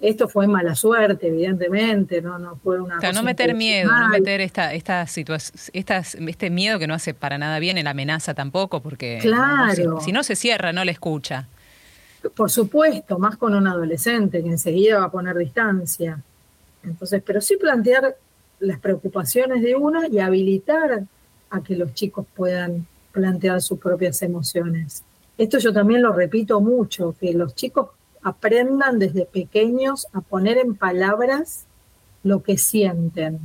esto fue mala suerte, evidentemente, no, no fue una. O no meter miedo, no meter esta, esta situación, este miedo que no hace para nada bien, en la amenaza tampoco, porque claro. si, no se cierra, no le escucha. Por supuesto, más con un adolescente que enseguida va a poner distancia. Entonces, pero sí plantear las preocupaciones de uno y habilitar a que los chicos puedan plantear sus propias emociones. Esto yo también lo repito mucho, que los chicos aprendan desde pequeños a poner en palabras lo que sienten.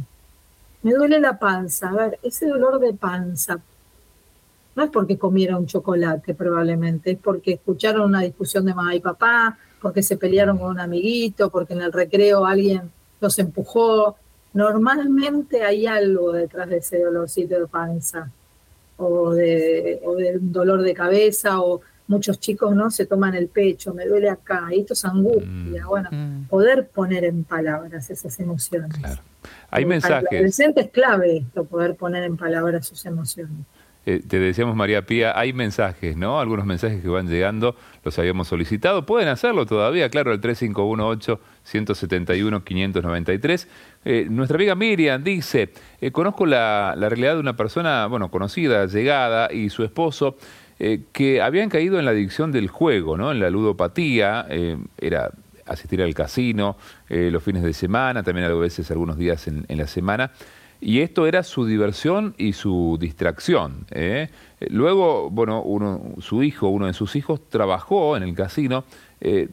Me duele la panza. A ver, ese dolor de panza no es porque comiera un chocolate probablemente, es porque escucharon una discusión de mamá y papá, porque se pelearon con un amiguito, porque en el recreo alguien los empujó. Normalmente hay algo detrás de ese dolorcito de panza o de, o de dolor de cabeza o muchos chicos no se toman el pecho, me duele acá, y esto es angustia. Mm. Bueno, mm. poder poner en palabras esas emociones. Hay mensajes. Para el es clave esto, poder poner en palabras sus emociones. Eh, te decíamos, María Pía, hay mensajes, ¿no? Algunos mensajes que van llegando, los habíamos solicitado. Pueden hacerlo todavía, claro, el 3518-171-593. Eh, nuestra amiga Miriam dice, eh, conozco la, la, realidad de una persona, bueno, conocida, llegada, y su esposo, que habían caído en la adicción del juego, ¿no? En la ludopatía, era asistir al casino los fines de semana, también a veces algunos días en, la semana. Y esto era su diversión y su distracción. ¿eh? Luego, bueno, uno, su hijo, uno de sus hijos, trabajó en el casino. Eh,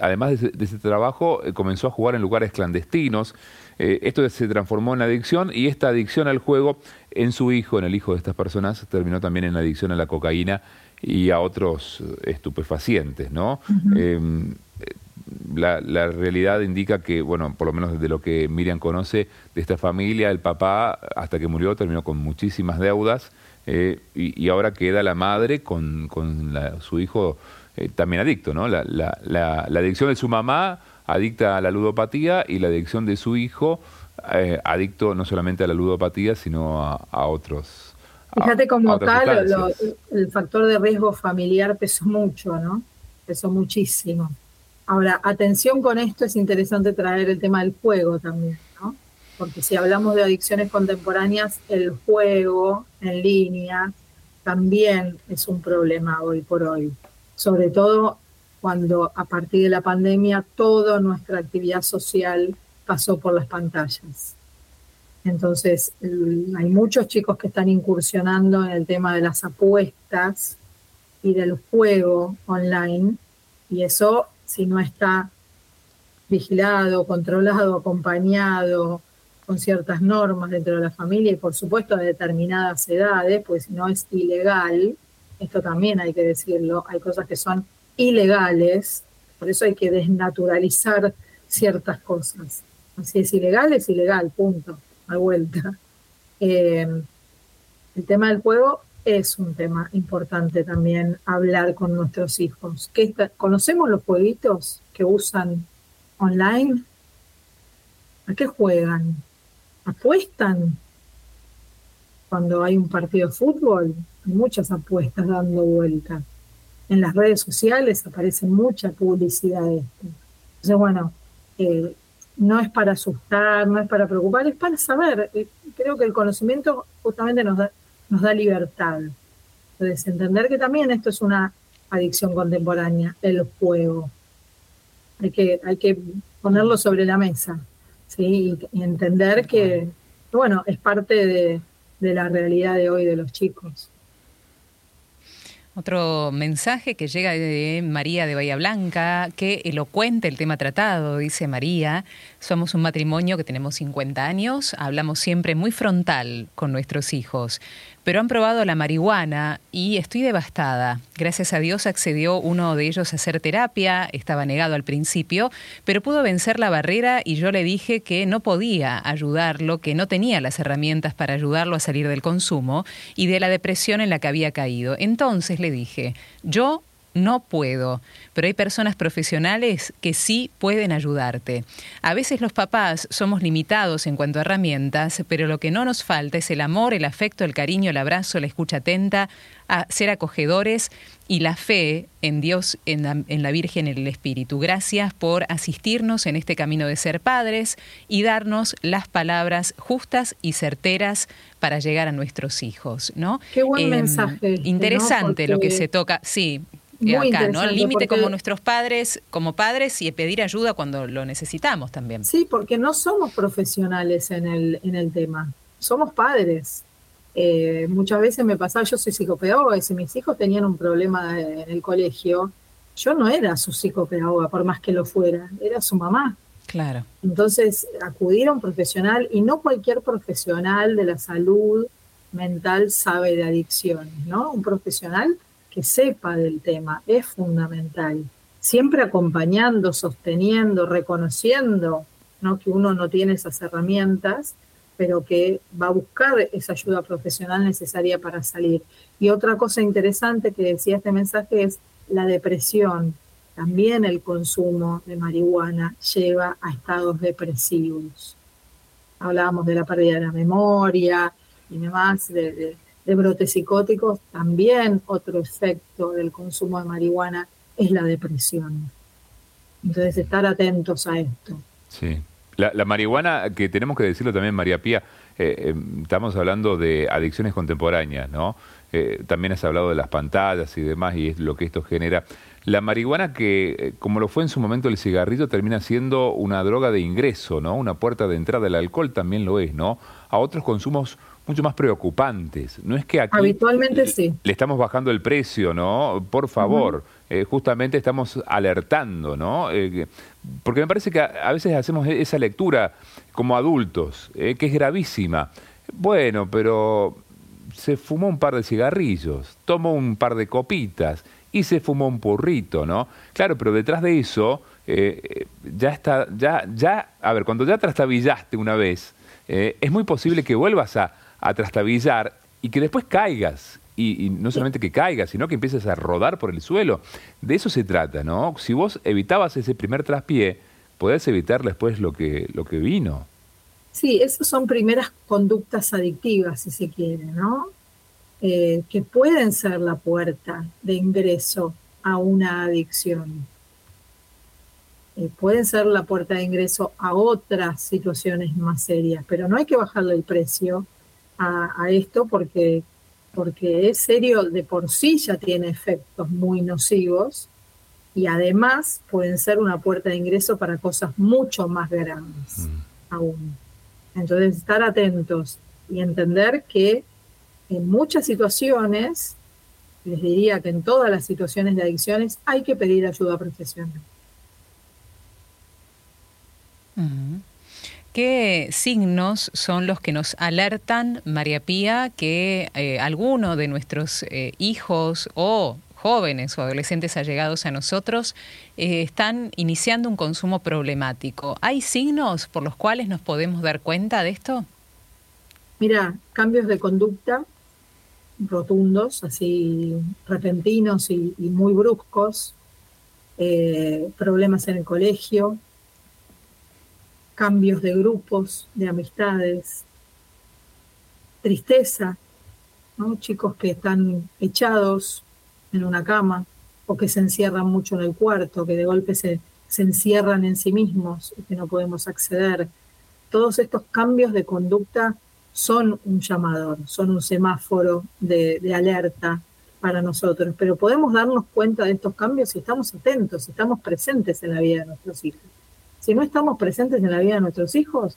además de ese, trabajo, eh, comenzó a jugar en lugares clandestinos. esto se transformó en adicción y esta adicción al juego en su hijo, en el hijo de estas personas, terminó también en adicción a la cocaína y a otros estupefacientes, ¿no? la, realidad indica que, bueno, por lo menos desde lo que Miriam conoce de esta familia, el papá, hasta que murió, terminó con muchísimas deudas eh, y, ahora queda la madre con, con su hijo eh, también adicto, ¿no? La, la, adicción de su mamá adicta a la ludopatía y la adicción de su hijo eh, adicto no solamente a la ludopatía, sino a, otros. Fíjate como tal, el factor de riesgo familiar pesó mucho, ¿no? Pesó muchísimo. Ahora, atención con esto, es interesante traer el tema del juego también, ¿no? Porque si hablamos de adicciones contemporáneas, el juego en línea también es un problema hoy por hoy. Sobre todo cuando a partir de la pandemia toda nuestra actividad social pasó por las pantallas. Entonces, hay muchos chicos que están incursionando en el tema de las apuestas y del juego online, y eso si no está vigilado, controlado, acompañado con ciertas normas dentro de la familia y por supuesto a determinadas edades, pues si no es ilegal, esto también hay que decirlo, hay cosas que son ilegales, por eso hay que desnaturalizar ciertas cosas. Si es ilegal, es ilegal, punto, a vuelta. Eh, el tema del juego es un tema importante también hablar con nuestros hijos. ¿Conocemos los jueguitos que usan online? ¿A qué juegan? ¿Apuestan? Cuando hay un partido de fútbol, hay muchas apuestas dando vuelta. En las redes sociales aparece mucha publicidad de esto. Entonces, bueno, eh, no es para asustar, no es para preocupar, es para saber. Eh, creo que el conocimiento justamente nos da, nos da libertad. Entonces, entender que también esto es una adicción contemporánea, el juego. Hay que, hay que ponerlo sobre la mesa, ¿sí? Y, entender que, bueno, es parte de, de la realidad de hoy de los chicos. Otro mensaje que llega de María de Bahía Blanca, que elocuente el tema tratado, dice María. Somos un matrimonio que tenemos 50 años, hablamos siempre muy frontal con nuestros hijos pero han probado la marihuana y estoy devastada. Gracias a Dios accedió uno de ellos a hacer terapia, estaba negado al principio, pero pudo vencer la barrera y yo le dije que no podía ayudarlo, que no tenía las herramientas para ayudarlo a salir del consumo y de la depresión en la que había caído. Entonces le dije, yo no puedo, pero hay personas profesionales que sí pueden ayudarte. A veces los papás somos limitados en cuanto a herramientas, pero lo que no nos falta es el amor, el afecto, el cariño, el abrazo, la escucha atenta, a ser acogedores y la fe en Dios, en la, en la Virgen, en el Espíritu. Gracias por asistirnos en este camino de ser padres y darnos las palabras justas y certeras para llegar a nuestros hijos, ¿no? Qué buen em, mensaje. Interesante lo que se toca, sí, acá, ¿no? El límite como nuestros padres, como padres y pedir ayuda cuando lo necesitamos también. Sí, porque no somos profesionales en el, en el tema, somos padres. Eh, muchas veces me pasaba, yo soy psicopedagoga y si mis hijos tenían un problema en el colegio, yo no era su psicopedagoga, por más que lo fuera, era su mamá. Claro. Entonces, acudir a un profesional, y no cualquier profesional de la salud mental sabe de adicciones, ¿no? Un profesional que sepa del tema es fundamental. Siempre acompañando, sosteniendo, reconociendo ¿no? que uno no tiene esas herramientas, pero que va a buscar esa ayuda profesional necesaria para salir. Y otra cosa interesante que decía este mensaje es la depresión. También el consumo de marihuana lleva a estados depresivos. Hablábamos de la pérdida de la memoria y demás, de, de brotes psicóticos. También otro efecto del consumo de marihuana es la depresión. Entonces, estar atentos a esto. Sí. La, marihuana, que tenemos que decirlo también, María Pía, eh, eh, estamos hablando de adicciones contemporáneas, ¿no? Eh, también has hablado de las pantallas y demás y es lo que esto genera. La marihuana que, como lo fue en su momento el cigarrillo, termina siendo una droga de ingreso, ¿no? Una puerta de entrada. El alcohol también lo es, ¿no? A otros consumos mucho más preocupantes. No es que aquí habitualmente sí. Le estamos bajando el precio, ¿no? Por favor, eh, justamente estamos alertando, ¿no? Eh, porque me parece que a, veces hacemos e-, esa lectura como adultos, eh, que es gravísima. Bueno, pero se fumó un par de cigarrillos, tomó un par de copitas y se fumó un porrito, ¿no? Claro, pero detrás de eso ya está, ya, ya, a ver, cuando ya trastabillaste una vez, es muy posible que vuelvas a, a trastabillar y que después caigas. Y, no solamente que caigas, sino que empieces a rodar por el suelo. De eso se trata, ¿no? Si vos evitabas ese primer traspié, podés evitar después lo que, lo que vino. Sí, esas son primeras conductas adictivas, si se quiere, ¿no? Eh, que pueden ser la puerta de ingreso a una adicción. Eh, pueden ser la puerta de ingreso a otras situaciones más serias, pero no hay que bajarle el precio a, esto porque, porque es serio, de por sí ya tiene efectos muy nocivos y además pueden ser una puerta de ingreso para cosas mucho más grandes mm. aún. Entonces, estar atentos y entender que en muchas situaciones, les diría que en todas las situaciones de adicciones hay que pedir ayuda profesional. ¿Qué signos son los que nos alertan, María Pía, que eh, alguno de nuestros eh, hijos o jóvenes o adolescentes allegados a nosotros eh, están iniciando un consumo problemático? ¿Hay signos por los cuales nos podemos dar cuenta de esto? Mira, cambios de conducta rotundos, así repentinos y, y muy bruscos, problemas en el colegio, cambios de grupos, de amistades, tristeza, chicos que están echados en una cama o que se encierran mucho en el cuarto, que de golpe se, se encierran en sí mismos y que no podemos acceder. Todos estos cambios de conducta son un llamador, son un semáforo de, de, alerta para nosotros, pero podemos darnos cuenta de estos cambios si estamos atentos, si estamos presentes en la vida de nuestros hijos si no estamos presentes en la vida de nuestros hijos,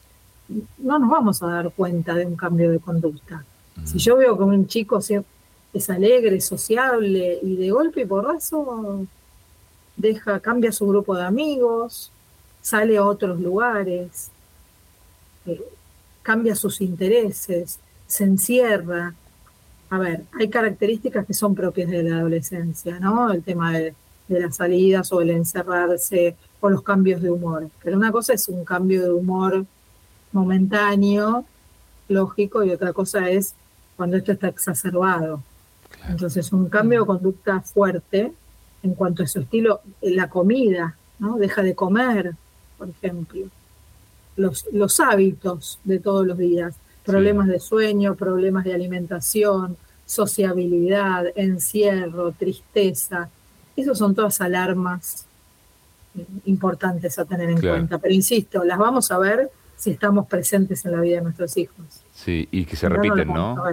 no nos vamos a dar cuenta de un cambio de conducta. Si yo veo que un chico es alegre, sociable y de golpe y porrazo deja, cambia su grupo de amigos, sale a otros lugares, eh, cambia sus intereses, se encierra. A ver, hay características que son propias de la adolescencia, ¿no? El tema de, de las salidas o el encerrarse o los cambios de humor. Pero una cosa es un cambio de humor momentáneo, lógico, y otra cosa es cuando esto está exacerbado. Entonces, un cambio de conducta fuerte en cuanto a su estilo, la comida, ¿no? Deja de comer, por ejemplo. Los, los hábitos de todos los días, problemas de sueño, problemas de alimentación, sociabilidad, encierro, tristeza. Esas son todas alarmas importantes a tener en cuenta. Pero insisto, las vamos a ver si estamos presentes en la vida de nuestros hijos. Sí, y que se repiten, ¿no?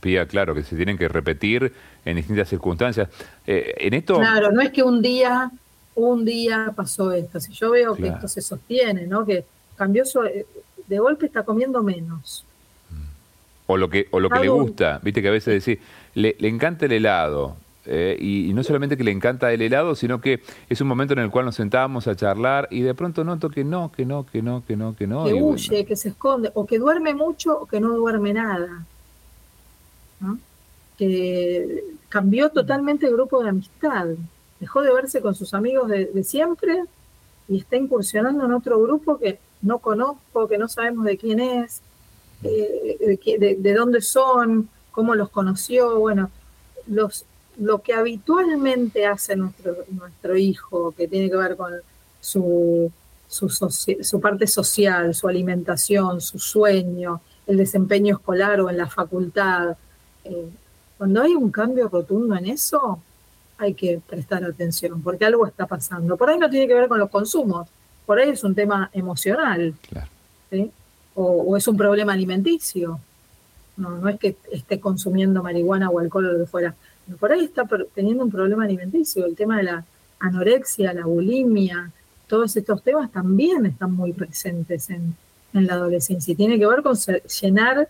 Pía, claro, que se tienen que repetir en distintas circunstancias. Eh, en esto... Claro, no es que un día, un día pasó esto. Si yo veo que esto se sostiene, ¿no? Que cambió, eh, de golpe está comiendo menos. O lo que, o lo que le gusta, viste que a veces decís, le, le encanta el helado, eh, y, no solamente que le encanta el helado, sino que es un momento en el cual nos sentábamos a charlar y de pronto noto que no, que no, que no, que no, que no. Que huye, que se esconde, o que duerme mucho o que no duerme nada. Que cambió totalmente el grupo de amistad. Dejó de verse con sus amigos de, siempre y está incursionando en otro grupo que no conozco, que no sabemos de quién es, eh, de, de, dónde son, cómo los conoció. Bueno, los, lo que habitualmente hace nuestro, nuestro hijo, que tiene que ver con su, su, parte social, su alimentación, su sueño, el desempeño escolar o en la facultad, eh, cuando hay un cambio rotundo en eso, hay que prestar atención, porque algo está pasando. Por ahí no tiene que ver con los consumos, por ahí es un tema emocional, o, o, es un problema alimenticio. No, no es que esté consumiendo marihuana o alcohol o lo que fuera por ahí está teniendo un problema alimenticio, el tema de la anorexia, la bulimia, todos estos temas también están muy presentes en, la adolescencia y tiene que ver con llenar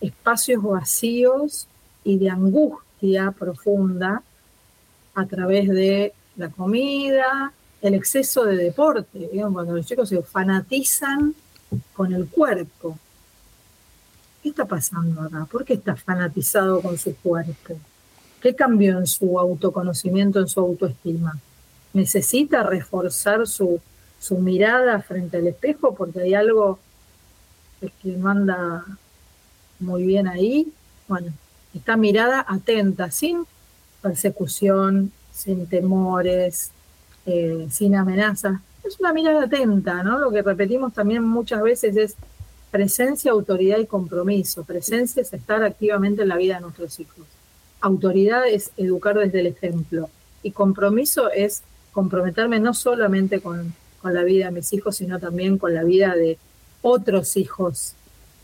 espacios vacíos y de angustia profunda a través de la comida, el exceso de deporte, cuando los chicos se fanatizan con el cuerpo. ¿Qué está pasando acá? ¿Por qué está fanatizado con su cuerpo? ¿Qué cambió en su autoconocimiento, en su autoestima? ¿Necesita reforzar su, su mirada frente al espejo porque hay algo que no anda muy bien ahí? Bueno, esta mirada atenta, sin persecución, sin temores, eh, sin amenazas. Es una mirada atenta, ¿no? Lo que repetimos también muchas veces es presencia, autoridad y compromiso. Presencia es estar activamente en la vida de nuestros hijos autoridad es educar desde el ejemplo y compromiso es comprometerme no solamente con, con, la vida de mis hijos, sino también con la vida de otros hijos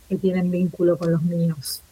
que tienen vínculo con los míos.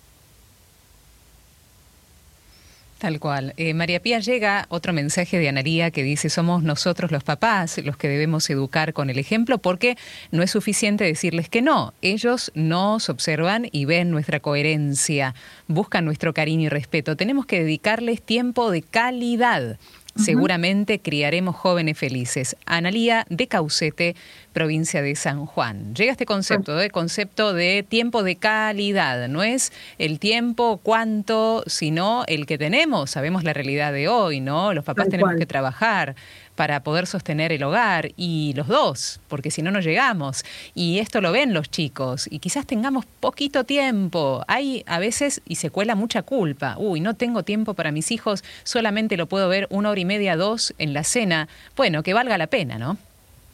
Tal cual. Eh, María Pía llega otro mensaje de Anaría que dice, somos nosotros los papás los que debemos educar con el ejemplo porque no es suficiente decirles que no. Ellos nos observan y ven nuestra coherencia, buscan nuestro cariño y respeto. Tenemos que dedicarles tiempo de calidad Seguramente criaremos jóvenes felices. Analía de Caucete, provincia de San Juan. Llega este concepto, de ¿eh? concepto de tiempo de calidad. No es el tiempo cuánto, sino el que tenemos. Sabemos la realidad de hoy, ¿no? Los papás tenemos que trabajar para poder sostener el hogar y los dos, porque si no, no llegamos. Y esto lo ven los chicos y quizás tengamos poquito tiempo. Hay a veces, y se cuela mucha culpa, uy, no tengo tiempo para mis hijos, solamente lo puedo ver una hora y media, dos en la cena. Bueno, que valga la pena, ¿no?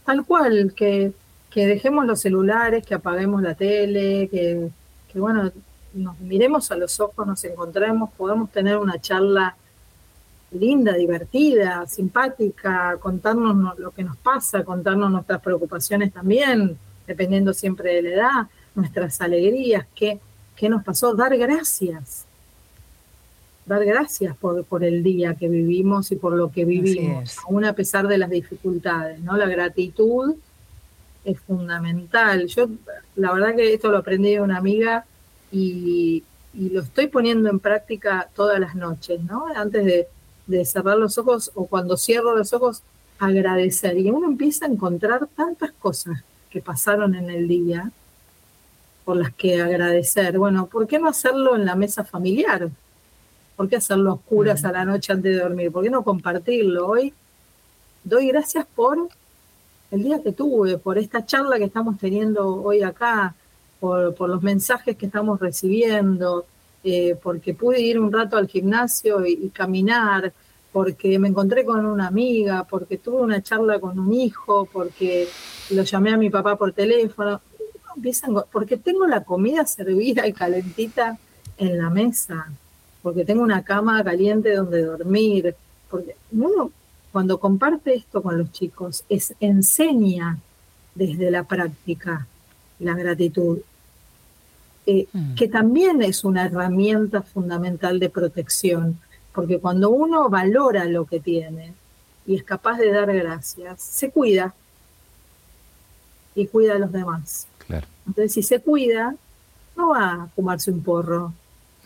Tal cual, que, que dejemos los celulares, que apaguemos la tele, que, que bueno, nos miremos a los ojos, nos encontremos, podamos tener una charla linda, divertida, simpática, contarnos lo que nos pasa, contarnos nuestras preocupaciones también, dependiendo siempre de la edad, nuestras alegrías, qué, qué nos pasó, dar gracias, dar gracias por, por el día que vivimos y por lo que vivimos, aún a pesar de las dificultades, ¿no? La gratitud es fundamental. Yo, la verdad que esto lo aprendí de una amiga y, y lo estoy poniendo en práctica todas las noches, ¿no? Antes de, de cerrar los ojos o cuando cierro los ojos, agradecer. Y uno empieza a encontrar tantas cosas que pasaron en el día por las que agradecer. Bueno, ¿por qué no hacerlo en la mesa familiar? ¿Por qué hacerlo a oscuras a la noche antes de dormir? ¿Por qué no compartirlo? Hoy doy gracias por el día que tuve, por esta charla que estamos teniendo hoy acá, por, por los mensajes que estamos recibiendo, eh, porque pude ir un rato al gimnasio y, caminar, porque me encontré con una amiga, porque tuve una charla con un hijo, porque lo llamé a mi papá por teléfono, porque tengo la comida servida y calentita en la mesa, porque tengo una cama caliente donde dormir, porque uno cuando comparte esto con los chicos es enseña desde la práctica la gratitud eh, mm. que también es una herramienta fundamental de protección, porque cuando uno valora lo que tiene y es capaz de dar gracias, se cuida y cuida a los demás. Entonces, si se cuida, no va a fumarse un porro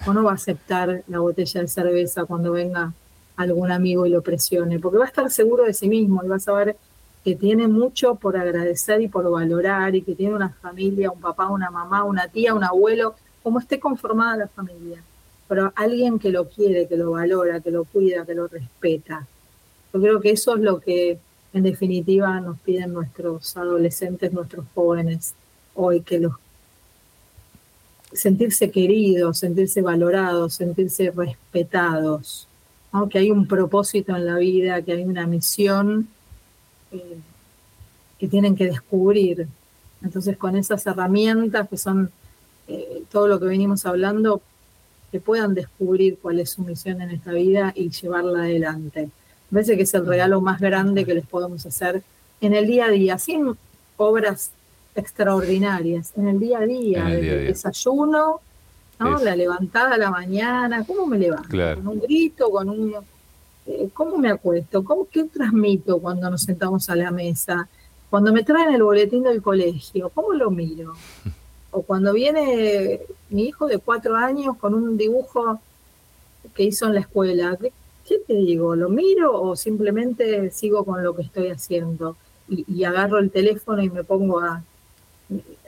o no va a aceptar la botella de cerveza cuando venga algún amigo y lo presione, porque va a estar seguro de sí mismo y va a saber que tiene mucho por agradecer y por valorar y que tiene una familia, un papá, una mamá, una tía, un abuelo, como esté conformada la familia, pero alguien que lo quiere, que lo valora, que lo cuida, que lo respeta. Yo creo que eso es lo que en definitiva nos piden nuestros adolescentes, nuestros jóvenes hoy, que los sentirse queridos, sentirse valorados, sentirse respetados, que hay un propósito en la vida, que hay una misión eh, que tienen que descubrir. Entonces, con esas herramientas que son eh, todo lo que venimos hablando, que puedan descubrir cuál es su misión en esta vida y llevarla adelante. Me parece que es el regalo más grande que les podemos hacer en el día a día, sin obras extraordinarias, en el día a día, el desayuno, ¿no? la levantada a la mañana, ¿cómo me levanto? Con un grito, con un ¿cómo me acuesto? ¿Cómo, ¿Qué transmito cuando nos sentamos a la mesa? Cuando me traen el boletín del colegio, ¿cómo lo miro? O cuando viene mi hijo de cuatro años con un dibujo que hizo en la escuela, ¿qué, te digo? ¿Lo miro o simplemente sigo con lo que estoy haciendo? Y, agarro el teléfono y me pongo a,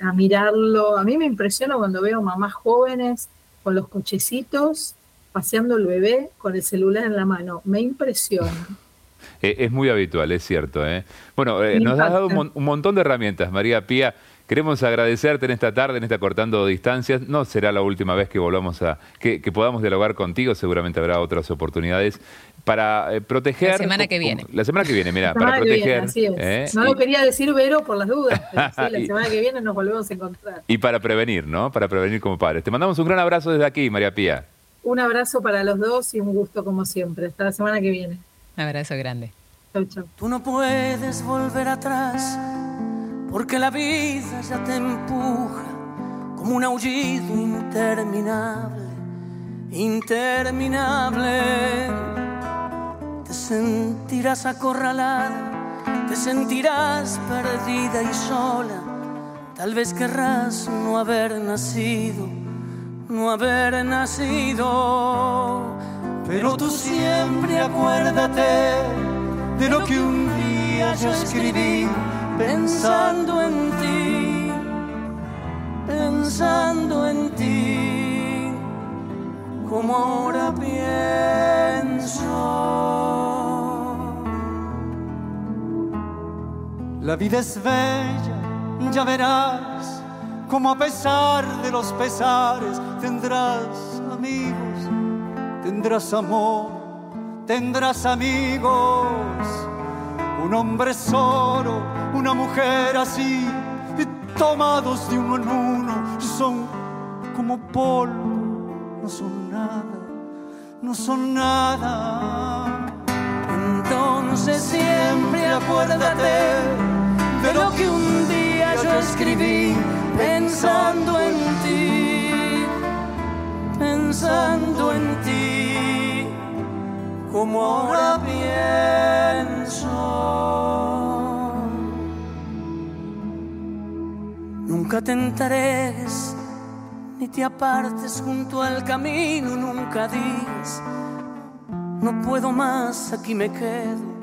a mirarlo. A mí me impresiona cuando veo mamás jóvenes con los cochecitos paseando el bebé con el celular en la mano. Me impresiona. Eh, es muy habitual, es cierto. ¿eh? Bueno, eh, nos has dado un, montón de herramientas, María Pía. Queremos agradecerte en esta tarde, en esta cortando distancias. No será la última vez que volvamos a que, podamos dialogar contigo. Seguramente habrá otras oportunidades para proteger. La semana que viene. La semana que viene, mira, para proteger. No lo quería decir Vero por las dudas. Pero sí, la semana que viene nos volvemos a encontrar. Y para prevenir, ¿no? Para prevenir como padres. Te mandamos un gran abrazo desde aquí, María Pía. Un abrazo para los dos y un gusto como siempre. Hasta la semana que viene. Un abrazo grande. Chau, chau. Tú no puedes volver atrás porque la vida ya te empuja como un aullido interminable, interminable. Te sentirás acorralada, te sentirás perdida y sola. Tal vez querrás no haber nacido no haber nacido. Pero tú siempre acuérdate de lo que un día yo escribí pensando en ti, pensando en ti, como ahora pienso. La vida es bella, ya verás como a pesar de los pesares tendrás amigos, tendrás amor, tendrás amigos. Un hombre solo, una mujer así, tomados de uno en uno, son como polvo, no son nada, no son nada. Entonces siempre acuérdate de lo que un día yo escribí pensando en ti, pensando en ti, como ahora pienso. Nunca te ni te apartes junto al camino, nunca digas, no puedo más, aquí me quedo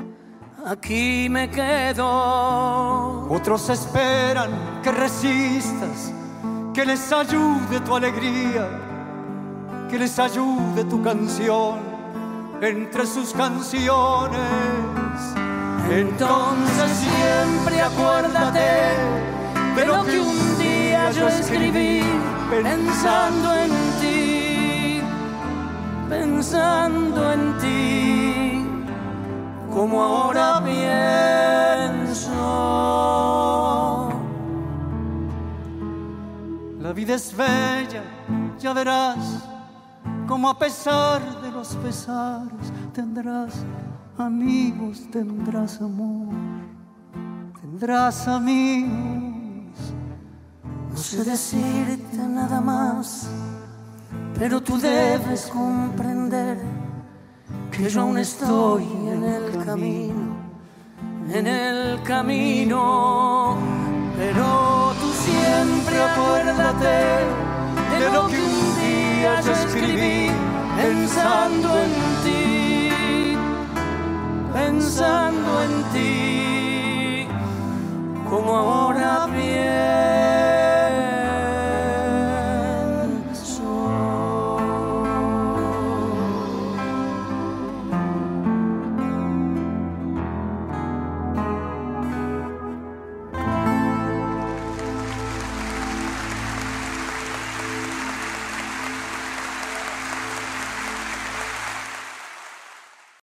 aquí me quedo. Otros esperan que resistas, que les ayude tu alegría, que les ayude tu canción entre sus canciones. Entonces siempre acuérdate de lo que un día yo escribí pensando en ti, pensando en ti como ahora pienso. La vida es bella, ya verás, como a pesar de los pesares tendrás amigos, tendrás amor, tendrás amigos. No sé decirte nada más, pero tú debes comprender que yo aún estoy en el camino, en el camino. Pero tú siempre acuérdate de lo que un día yo escribí pensando en ti, pensando en ti, como ahora